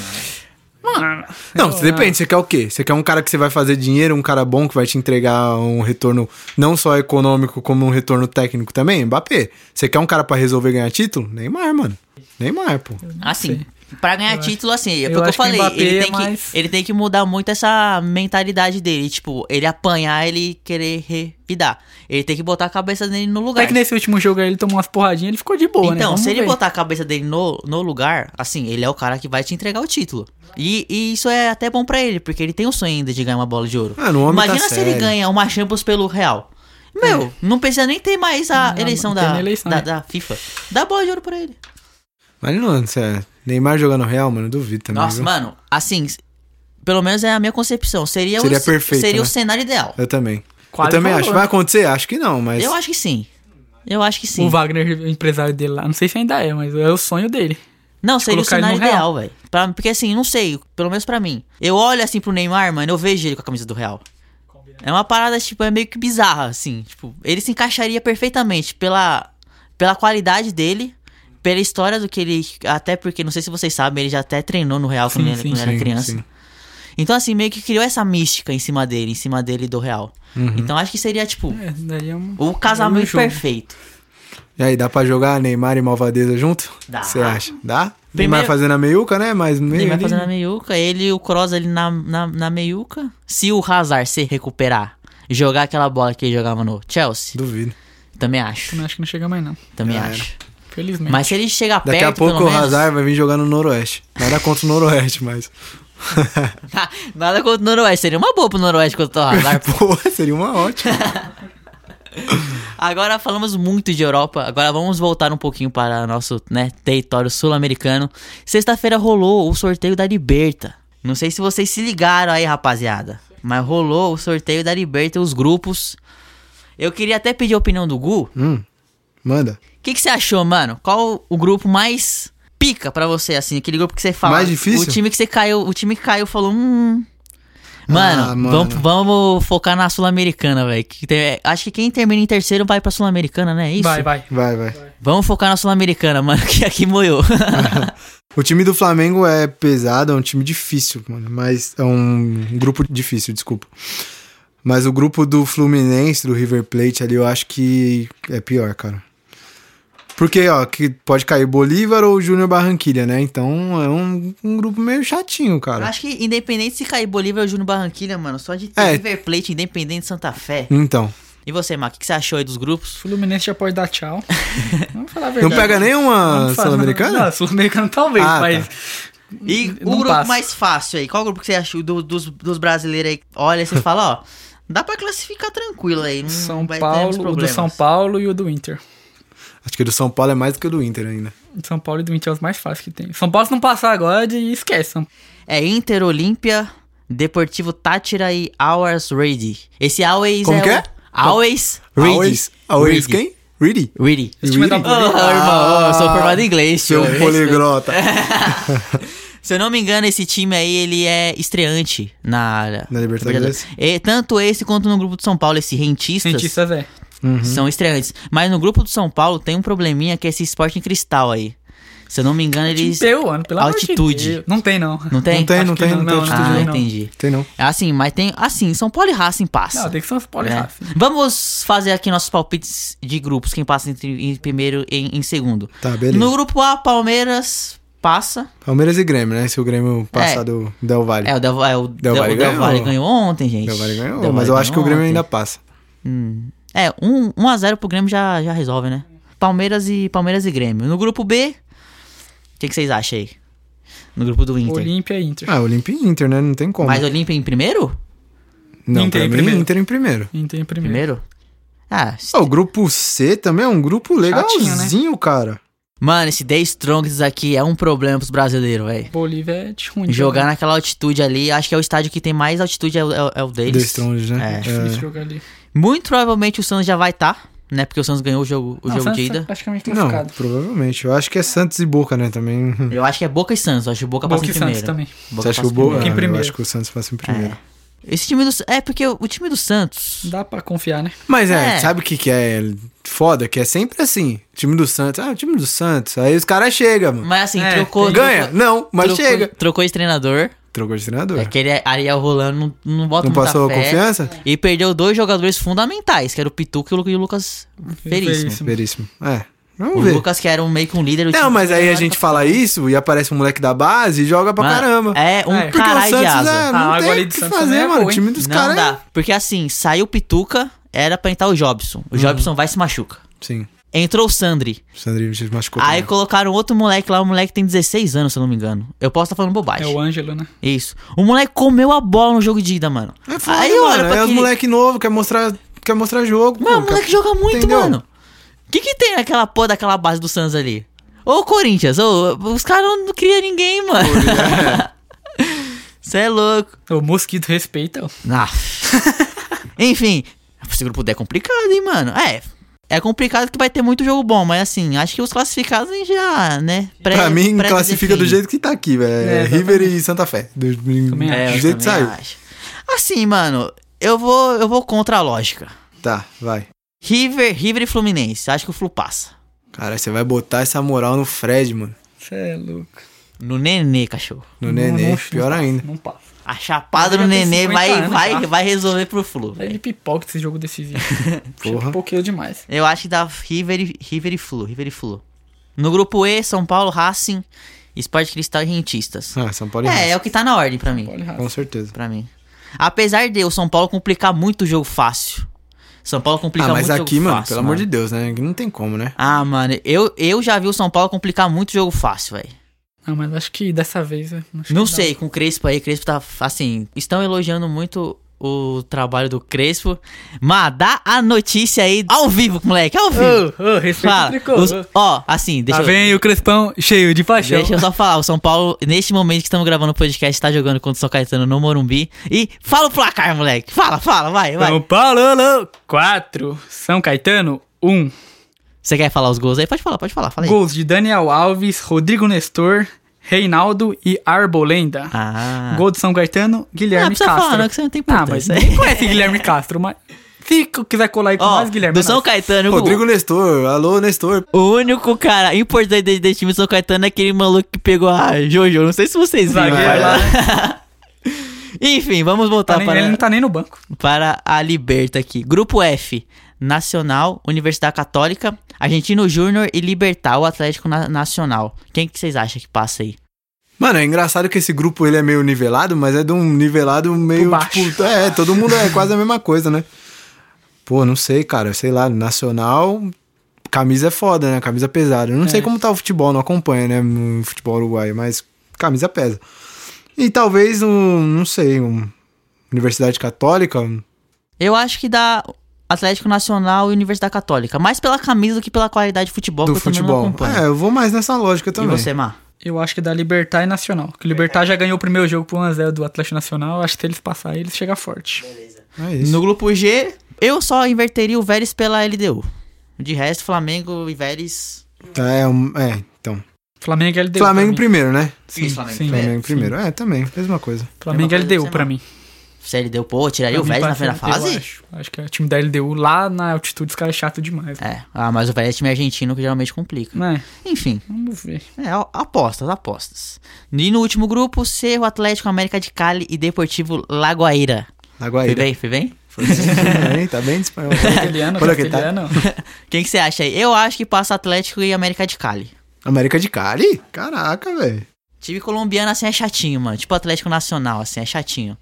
Mano. Não, depende, você quer o quê? Você quer um cara que você vai fazer dinheiro, um cara bom que vai te entregar um retorno não só econômico, como um retorno técnico também? Mbappé. Você quer um cara pra resolver ganhar título? Neymar, mano. Neymar, pô. Assim, pra ganhar título, assim, é eu o que eu acho que falei. Mbappé Ele é tem, mais- que, ele tem que mudar muito essa mentalidade dele. Tipo, ele apanhar, ele querer revidar. Ele tem que botar a cabeça dele no lugar. Até que nesse último jogo aí ele tomou umas porradinhas ele ficou de boa, né? Então, se ele ver. botar a cabeça dele no, no lugar, assim, ele é o cara que vai te entregar o título. E, e isso é até bom pra ele, porque ele tem o sonho ainda de ganhar uma bola de ouro. Homem tá Imagina se ele sério. ganha uma Champions pelo Real. Meu, não precisa nem ter mais a Não, eleição, não da, eleição, da, né? da FIFA. Dá a bola de ouro pra ele. Mas não, sério. Neymar jogando Real, mano, duvido também. Nossa, viu? mano, assim, pelo menos é a minha concepção. Seria, Seria o, perfeito, Seria né? o cenário ideal. Eu também. Quase eu também falou, acho. né? Vai acontecer? Acho que não, mas. Eu acho que sim. Eu acho que sim. O Wagner, o empresário dele lá, não sei se ainda é, mas é o sonho dele. Não, seria o cenário no ideal, velho. Porque assim, não sei, pelo menos pra mim. Eu olho assim pro Neymar, mano, eu vejo ele com a camisa do Real. É uma parada, tipo, é meio que bizarra, assim. Tipo, ele se encaixaria perfeitamente pela, pela qualidade dele, pela história do que ele. Até porque, não sei se vocês sabem, ele já até treinou no Real quando, Sim, ele, sim, quando era sim, criança. sim. Então, assim, meio que criou essa mística em cima dele, em cima dele e do Real. Uhum. Então, acho que seria, tipo, É, daí é um... o casamento jogo. perfeito. E aí, dá pra jogar Neymar e Malvadeza junto? Dá. Você acha? Dá? Primeiro- Neymar fazendo a meiuca, né? Mas meio Ele vai ali- fazendo a meiuca, ele e o Cross ali na, na, na meiuca. Se o Hazard se recuperar, jogar aquela bola que ele jogava no Chelsea, Duvido. também acho. Também acho que não chega mais, não. Também Já acho. Felizmente. Mas se ele chegar Daqui perto, a pouco pelo o menos... Hazard vai vir jogar no Noroeste. Nada contra o Noroeste, mas. Nada contra o Noroeste, seria uma boa pro Noroeste contra o Hazard. pô. Pô, seria uma ótima. Agora falamos muito de Europa, agora vamos voltar um pouquinho para nosso né, território sul-americano. Sexta-feira rolou o sorteio da Liberta. Não sei se vocês se ligaram aí, rapaziada. Mas rolou o sorteio da Liberta, os grupos. Eu queria até pedir a opinião do Gu. Hum, manda. O que, que você achou, mano? Qual o grupo mais pica pra você, assim? Aquele grupo que você fala. Mais difícil? O time que você caiu, o time que caiu falou, hum. Mano, Ah, mano. Vamos, vamos focar na Sul-Americana, velho. Acho que quem termina em terceiro vai pra Sul-Americana, né? É Isso? Vai, vai. Vai, vai. Vamos focar na Sul-Americana, mano, que aqui moiou. O time do Flamengo é pesado, é um time difícil, mano. Mas é um grupo difícil, desculpa. Mas o grupo do Fluminense, do River Plate ali, eu acho que é pior, cara. Porque, ó, que pode cair Bolívar ou Júnior Barranquilha, né? Então é um, um grupo meio chatinho, cara. Acho que independente se cair Bolívar ou Júnior Barranquilha, mano, só de ter É. River Plate, independente de Santa Fé. Então. E você, Marco, o que você achou aí dos grupos? Fluminense já pode dar tchau. Vamos falar a Não verdade. pega nenhuma Sul-Americana? Não, Sul-Americana talvez, Ah, mas... E o Não grupo passa. mais fácil aí? Qual grupo que você achou do- dos, dos brasileiros aí? Olha, você fala, ó, dá pra classificar tranquilo aí. Não São vai ter Paulo, o do. São Paulo e o do Inter. Acho que o do São Paulo é mais do que o do Inter ainda. São Paulo e do Inter é os mais fáceis que tem. São Paulo se não passar agora, de... esquece. São- É Inter, Olímpia, Deportivo Tátira e Always Ready. Esse Always Como é que o- é? Always Ready. Always, always quem? Ready? Ready. Esse time é da Ready? Oh, irmão, eu sou formado em inglês, Seu tio. poliglota. Se eu não me engano, esse time aí, ele é estreante na... Na Libertadores? E, tanto esse quanto no grupo do São Paulo, esse Rentistas, Cientistas é. Uhum. são estreantes. Mas no grupo do São Paulo tem um probleminha que é esse Sporting Cristal aí. Se eu não me engano, eles... Peu, mano, pelo amor de Altitude. Deus. Não tem, não. Não tem? Não tem, Acho não tem, não, não tem altitude, Ah, não. entendi. Tem não. É assim, mas tem... Assim, São Paulo e Racing passa. Não, tem que ser uns poli né? Racing. Vamos fazer aqui nossos palpites de grupos, quem passa entre- em primeiro e em, segundo. Tá, beleza. No grupo A, Palmeiras passa. Palmeiras e Grêmio, né? Se o Grêmio passar do Del Valle. É, o Del, é, o Del, Valle o Del ganhou. Valle ganhou ontem, gente. Del Valle ganhou, Del mas Valle eu acho que o Grêmio ontem. ainda passa. Hum. É, 1 um, um a 0 pro Grêmio já, já resolve, né? Palmeiras e Palmeiras e Grêmio. No grupo B, o que, que vocês acham aí? No grupo do Inter. Olímpia e Inter. Ah, Olimpia e Inter, né? Não tem como. Mas Olímpia em primeiro? Não, Inter pra em mim, primeiro. Inter em primeiro. Inter em primeiro. Primeiro? Ah, Ó, o grupo C também é um grupo legalzinho, cara. mano, esse The Strongs aqui é um problema pros brasileiros, velho. Bolívia é de ruim. de Jogar naquela altitude ali, acho que é o estádio que tem mais altitude, é o, é o- é The deles. Strongest, né? É. Difícil jogar ali. Muito provavelmente o Santos já vai estar, né? Porque o Santos ganhou o jogo, o Não, jogo Santos de tá ida. praticamente Não, provavelmente. Eu acho que é Santos e Boca, né? Também. Eu acho que é Boca e Santos, eu acho que o Boca, Boca passa e em Santos primeiro. também. Boca Você acha que o em Boca. primeiro. Em Eu primeiro. acho que o Santos passa em primeiro. Esse time do É, porque o, o time do Santos. Dá pra confiar, né? Mas é, É. sabe o que, que é foda? Que é sempre assim. Time do Santos. Ah, o time do Santos. Aí os caras chegam, mano. Mas assim, É, trocou. Ganha? trocou- Não, mas trocou, chega. Trocou esse treinador. Trocou de treinador. Aquele Ariel Rolando não, não bota Não muita passou fé. confiança? E perdeu dois jogadores fundamentais, que era o Pituca e o Lu- o Lucas Veríssimo. Veríssimo. Veríssimo. É. O Vamos ver. Lucas, que era um meio que um líder do Não, time, mas aí a gente fala isso e aparece um moleque da base e joga pra Mano, caramba. É, um É. Porque o caralho de Santos asa. é, Ah, não água tem ali o que Santos fazer, é mano. O time dos Não caras. é- dá. Porque assim, saiu o Pituca, era pra entrar o Jobson. O Jobson vai e se machuca. Sim. Entrou o Sandri. O Sandrinho se machucou. Aí também. colocaram outro moleque lá, o moleque tem 16 anos, se eu não me engano. Eu posso estar falando É bobagem. o Ângelo, né? Isso. O moleque comeu a bola no jogo de ida, mano. É foda, Aí mano. olha pra É os aquele- moleque novo, quer mostrar, quer mostrar jogo. Mano, o moleque quer- joga muito, Entendeu? mano. O que que tem naquela porra daquela base do Santos ali? Ô, Corinthians, ô, os caras não, criam ninguém, mano. Você é louco. O Mosquito respeita. ó. Ah. Enfim, esse grupo D é complicado, hein, mano. É, é complicado que vai ter muito jogo bom, mas assim, acho que os classificados a gente já, né? pré- Pra mim, pré- classifica do jeito que tá aqui, velho. É, É, River e Santa Fé. Do, do. É, jeito que saiu. acho. Assim, mano, eu vou, eu vou contra a lógica. Tá, vai. River, River e Fluminense. Acho que o Flu passa. Cara, você vai botar essa moral no Fred, mano. Você é louco. No Nenê, cachorro. No Não, Nenê. não, pior ainda. Não passa. A chapada no 50 vai, anos, vai, já. vai resolver pro Flu, velho. ele pipoca esse jogo decisivo. Porra. Pouquinho demais. Eu acho que dá River e, River e Flu, River e Flu. No grupo E, São Paulo, Racing, Sport Cristal e Rentistas. Ah, São Paulo e É, é Racing, o que tá na ordem pra mim. Com certeza. Pra mim. Apesar de o São Paulo complicar muito o jogo fácil. São Paulo complica Ah, mas muito o aqui, jogo mano, fácil. pelo amor de Deus, né? Não tem como, né? Ah, mano, eu, eu já vi o São Paulo complicar muito o jogo fácil, velho. Não, mas acho que dessa vez. é, acho Não dá. sei, com o Crespo aí, Crespo tá, assim, estão elogiando muito o trabalho do Crespo. Mas dá a notícia aí ao vivo, moleque, ao vivo. Ô, ô, respeita o Fala, os- ó, assim, deixa Lá eu... vem o Crespão cheio de paixão. Deixa eu só falar, o São Paulo, neste momento que estamos gravando o podcast, tá jogando contra o São Caetano no Morumbi. E fala o placar, moleque. Fala, fala, vai, vai. São Paulo, 4. São Caetano, 1. Você quer falar os gols aí? Pode falar, pode falar, fala aí. Gols de Daniel Alves, Rodrigo Nestor, Reinaldo e Arbolenda. Ah. Gol de São Caetano, Ah, Guilherme precisa Castro. falar, não, que você não tem Ah, mas ninguém conhece Guilherme Castro, mas se quiser colar aí com Ó, nós, Guilherme. do é São nóis. Caetano, Rodrigo Nestor. Alô, Nestor. o único cara importante desse, desse time do São Caetano é aquele maluco que pegou a Jojo. Não sei se vocês viram. Mas- Enfim, vamos voltar Tá nem- para, Ele não tá nem no banco. para a Liberta aqui. Grupo F. Nacional, Universidade Católica, Argentino Júnior e Libertar, o Atlético Na- Nacional. Quem que vocês acham que passa aí? Mano, é engraçado que esse grupo ele é meio nivelado, mas é de um nivelado meio. Tipo, é, todo mundo é quase a mesma coisa, né? Pô, não sei, cara. Sei lá, nacional. Camisa é foda, né? Camisa pesada. Eu não sei É. como tá o futebol, não acompanha, né? No futebol uruguaio, mas camisa pesa. E talvez um, não sei, um Universidade Católica. Eu acho que dá Atlético Nacional e Universidade Católica. Mais pela camisa do que pela qualidade de futebol do que eu também não futebol. acompanho. É, eu vou mais nessa lógica e também. você, Mar? Eu acho que da Libertar e Nacional. Que o Libertar já ganhou o primeiro jogo pro 1x0 do Atlético Nacional. Acho que se eles passarem, eles chegam forte. É isso. No grupo G, eu só inverteria o Vélez pela LDU. De resto, Flamengo e Vélez. É, um- é, então. Flamengo e LDU. Flamengo primeiro, né? Isso, Flamengo. sim. Flamengo É, primeiro. É, também, mesma coisa. Flamengo e LDU pra mim. Se ele deu, pô, tiraria o Vélez na primeira fase? Eu acho. acho que é o time da LDU lá na altitude, os caras é chato demais. É, ah, mas o Vélez é time argentino que geralmente complica. Né? Enfim, Vamos ver. é, a- apostas, apostas. E no último grupo, Cerro Atlético América de Cali e Deportivo Lagoaíra. Na Fui bem, fui bem? Bem, tá bem de espanhol. Olha que tá. Quem que você acha aí? Eu acho que passa Atlético e América de Cali. América de Cali? Caraca, velho. Time colombiano, assim, é chatinho, mano. Tipo Atlético Nacional, assim, é chatinho.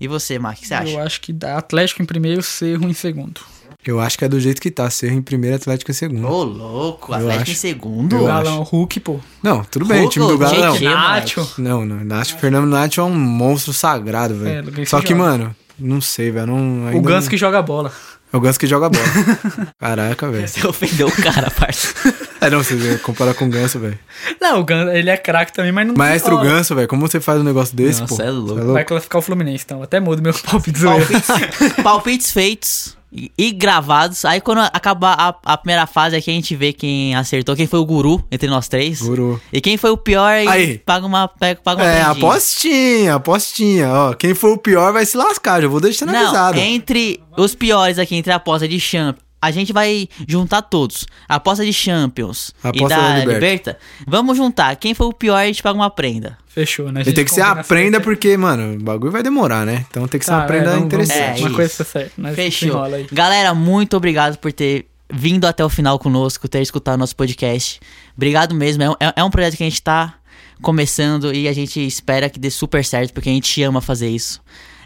E você, Mark, o que você acha? Eu acho que dá Atlético em primeiro, Cerro em segundo. Eu acho que é do jeito que tá. Cerro em primeiro, Atlético em segundo. Ô, louco, Atlético acho. em segundo? Acho. Hulk, pô. Não, tudo bem, o Hulk, time do Galo gente, não. que- Nacho. Não, não. Nacho, Fernando Nacho é um monstro sagrado, É, velho. que Só que, joga. mano, não sei, velho. Não, O Ganso não- que joga bola. É o Ganso que joga bola. Caraca, velho. Você ofendeu o cara, parça. É, não, você compara com o Ganso, velho. Não, o Ganso, ele é craque também, mas não Maestro bola. Ganso, velho. Como você faz um negócio desse, Nossa, pô? é louco. Você Vai classificar o Fluminense, então. Até mudo meu palpite zoeiro. Palpites, palpites feitos e, e gravados. Aí quando acabar a, a primeira fase aqui, a gente vê quem acertou, quem foi o guru entre nós três. Guru. E quem foi o pior, aí, Aí. paga uma, pega- paga uma É, apostinha, apostinha. Ó, quem for o pior vai se lascar. Já vou deixando Não, avisado. entre os piores aqui, entre a aposta de Champions, a gente vai juntar todos. A aposta de Champions e Aposta da da Liberta. Liberta. Vamos juntar. Quem foi o pior, a gente paga uma prenda. Fechou, né? E tem que ser a prenda porque, mano, o bagulho vai demorar, né? Então tem que ser Tá, uma prenda é, vamos- vamos- interessante. É, Uma isso. coisa certa. Nós Fechou. Galera, muito obrigado por ter vindo até o final conosco, ter escutado nosso podcast. Obrigado mesmo. É, um- é- é um projeto que a gente tá começando e a gente espera que dê super certo, porque a gente ama fazer isso.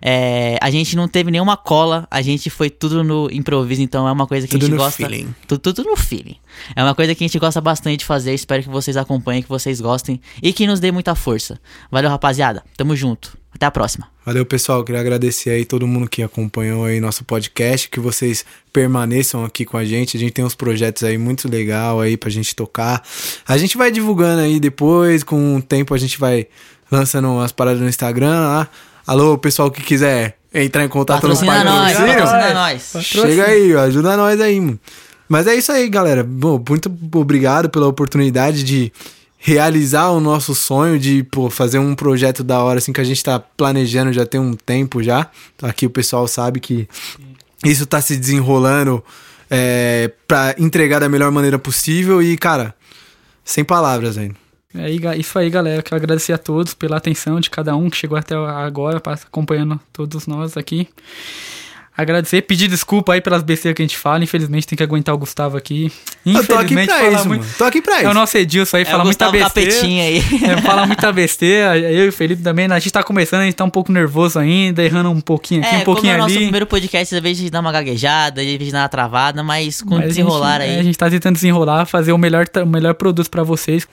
É, a gente não teve nenhuma cola, a gente foi tudo no improviso, então é uma coisa que Tudo a gente no gosta. feeling. Tudo, tudo no feeling. É uma coisa que a gente gosta bastante de fazer. Espero que vocês acompanhem, que vocês gostem e que nos dê muita força. Valeu, rapaziada. Tamo junto. Até a próxima. Valeu, pessoal. Queria agradecer aí todo mundo que acompanhou aí nosso podcast, que vocês permaneçam aqui com a gente. A gente tem uns projetos aí muito legal aí pra gente tocar. A gente vai divulgando aí depois, com o tempo a gente vai lançando as paradas no Instagram lá. Alô, pessoal que quiser entrar em contato no Patrocina nós, patrocínio, patrocina nós. Chega aí, ajuda nós aí, mano. Mas é isso aí, galera. Bom, muito obrigado pela oportunidade de realizar o nosso sonho de pô, fazer um projeto da hora assim que a gente tá planejando já tem um tempo já. Aqui o pessoal sabe que isso tá se desenrolando é, para entregar da melhor maneira possível e, cara, sem palavras, velho. É isso aí, galera. Quero agradecer a todos pela atenção de cada um que chegou até agora, acompanhando todos nós aqui. Agradecer, pedir desculpa aí pelas besteiras que a gente fala. Infelizmente tem que aguentar o Gustavo aqui. Eu tô aqui Infelizmente pra fala isso, muito. mano. Tô aqui pra É o isso. nosso Edilson aí, É fala muita besteira. Aí. É, fala muita besteira. Eu e o Felipe também, a gente tá começando, a gente tá um pouco nervoso ainda, errando um pouquinho aqui, É, um pouquinho como é o nosso ali. primeiro podcast, às vezes a gente dá uma gaguejada, às vezes dá uma travada, mas com Mas a gente- desenrolar é, aí. a gente tá tentando desenrolar, fazer o melhor, o melhor produto pra vocês.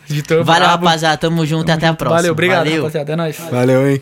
Valeu, rapaziada. Tamo junto e até a próxima. Valeu, obrigado, Valeu. rapaziada. É nóis. Valeu, hein?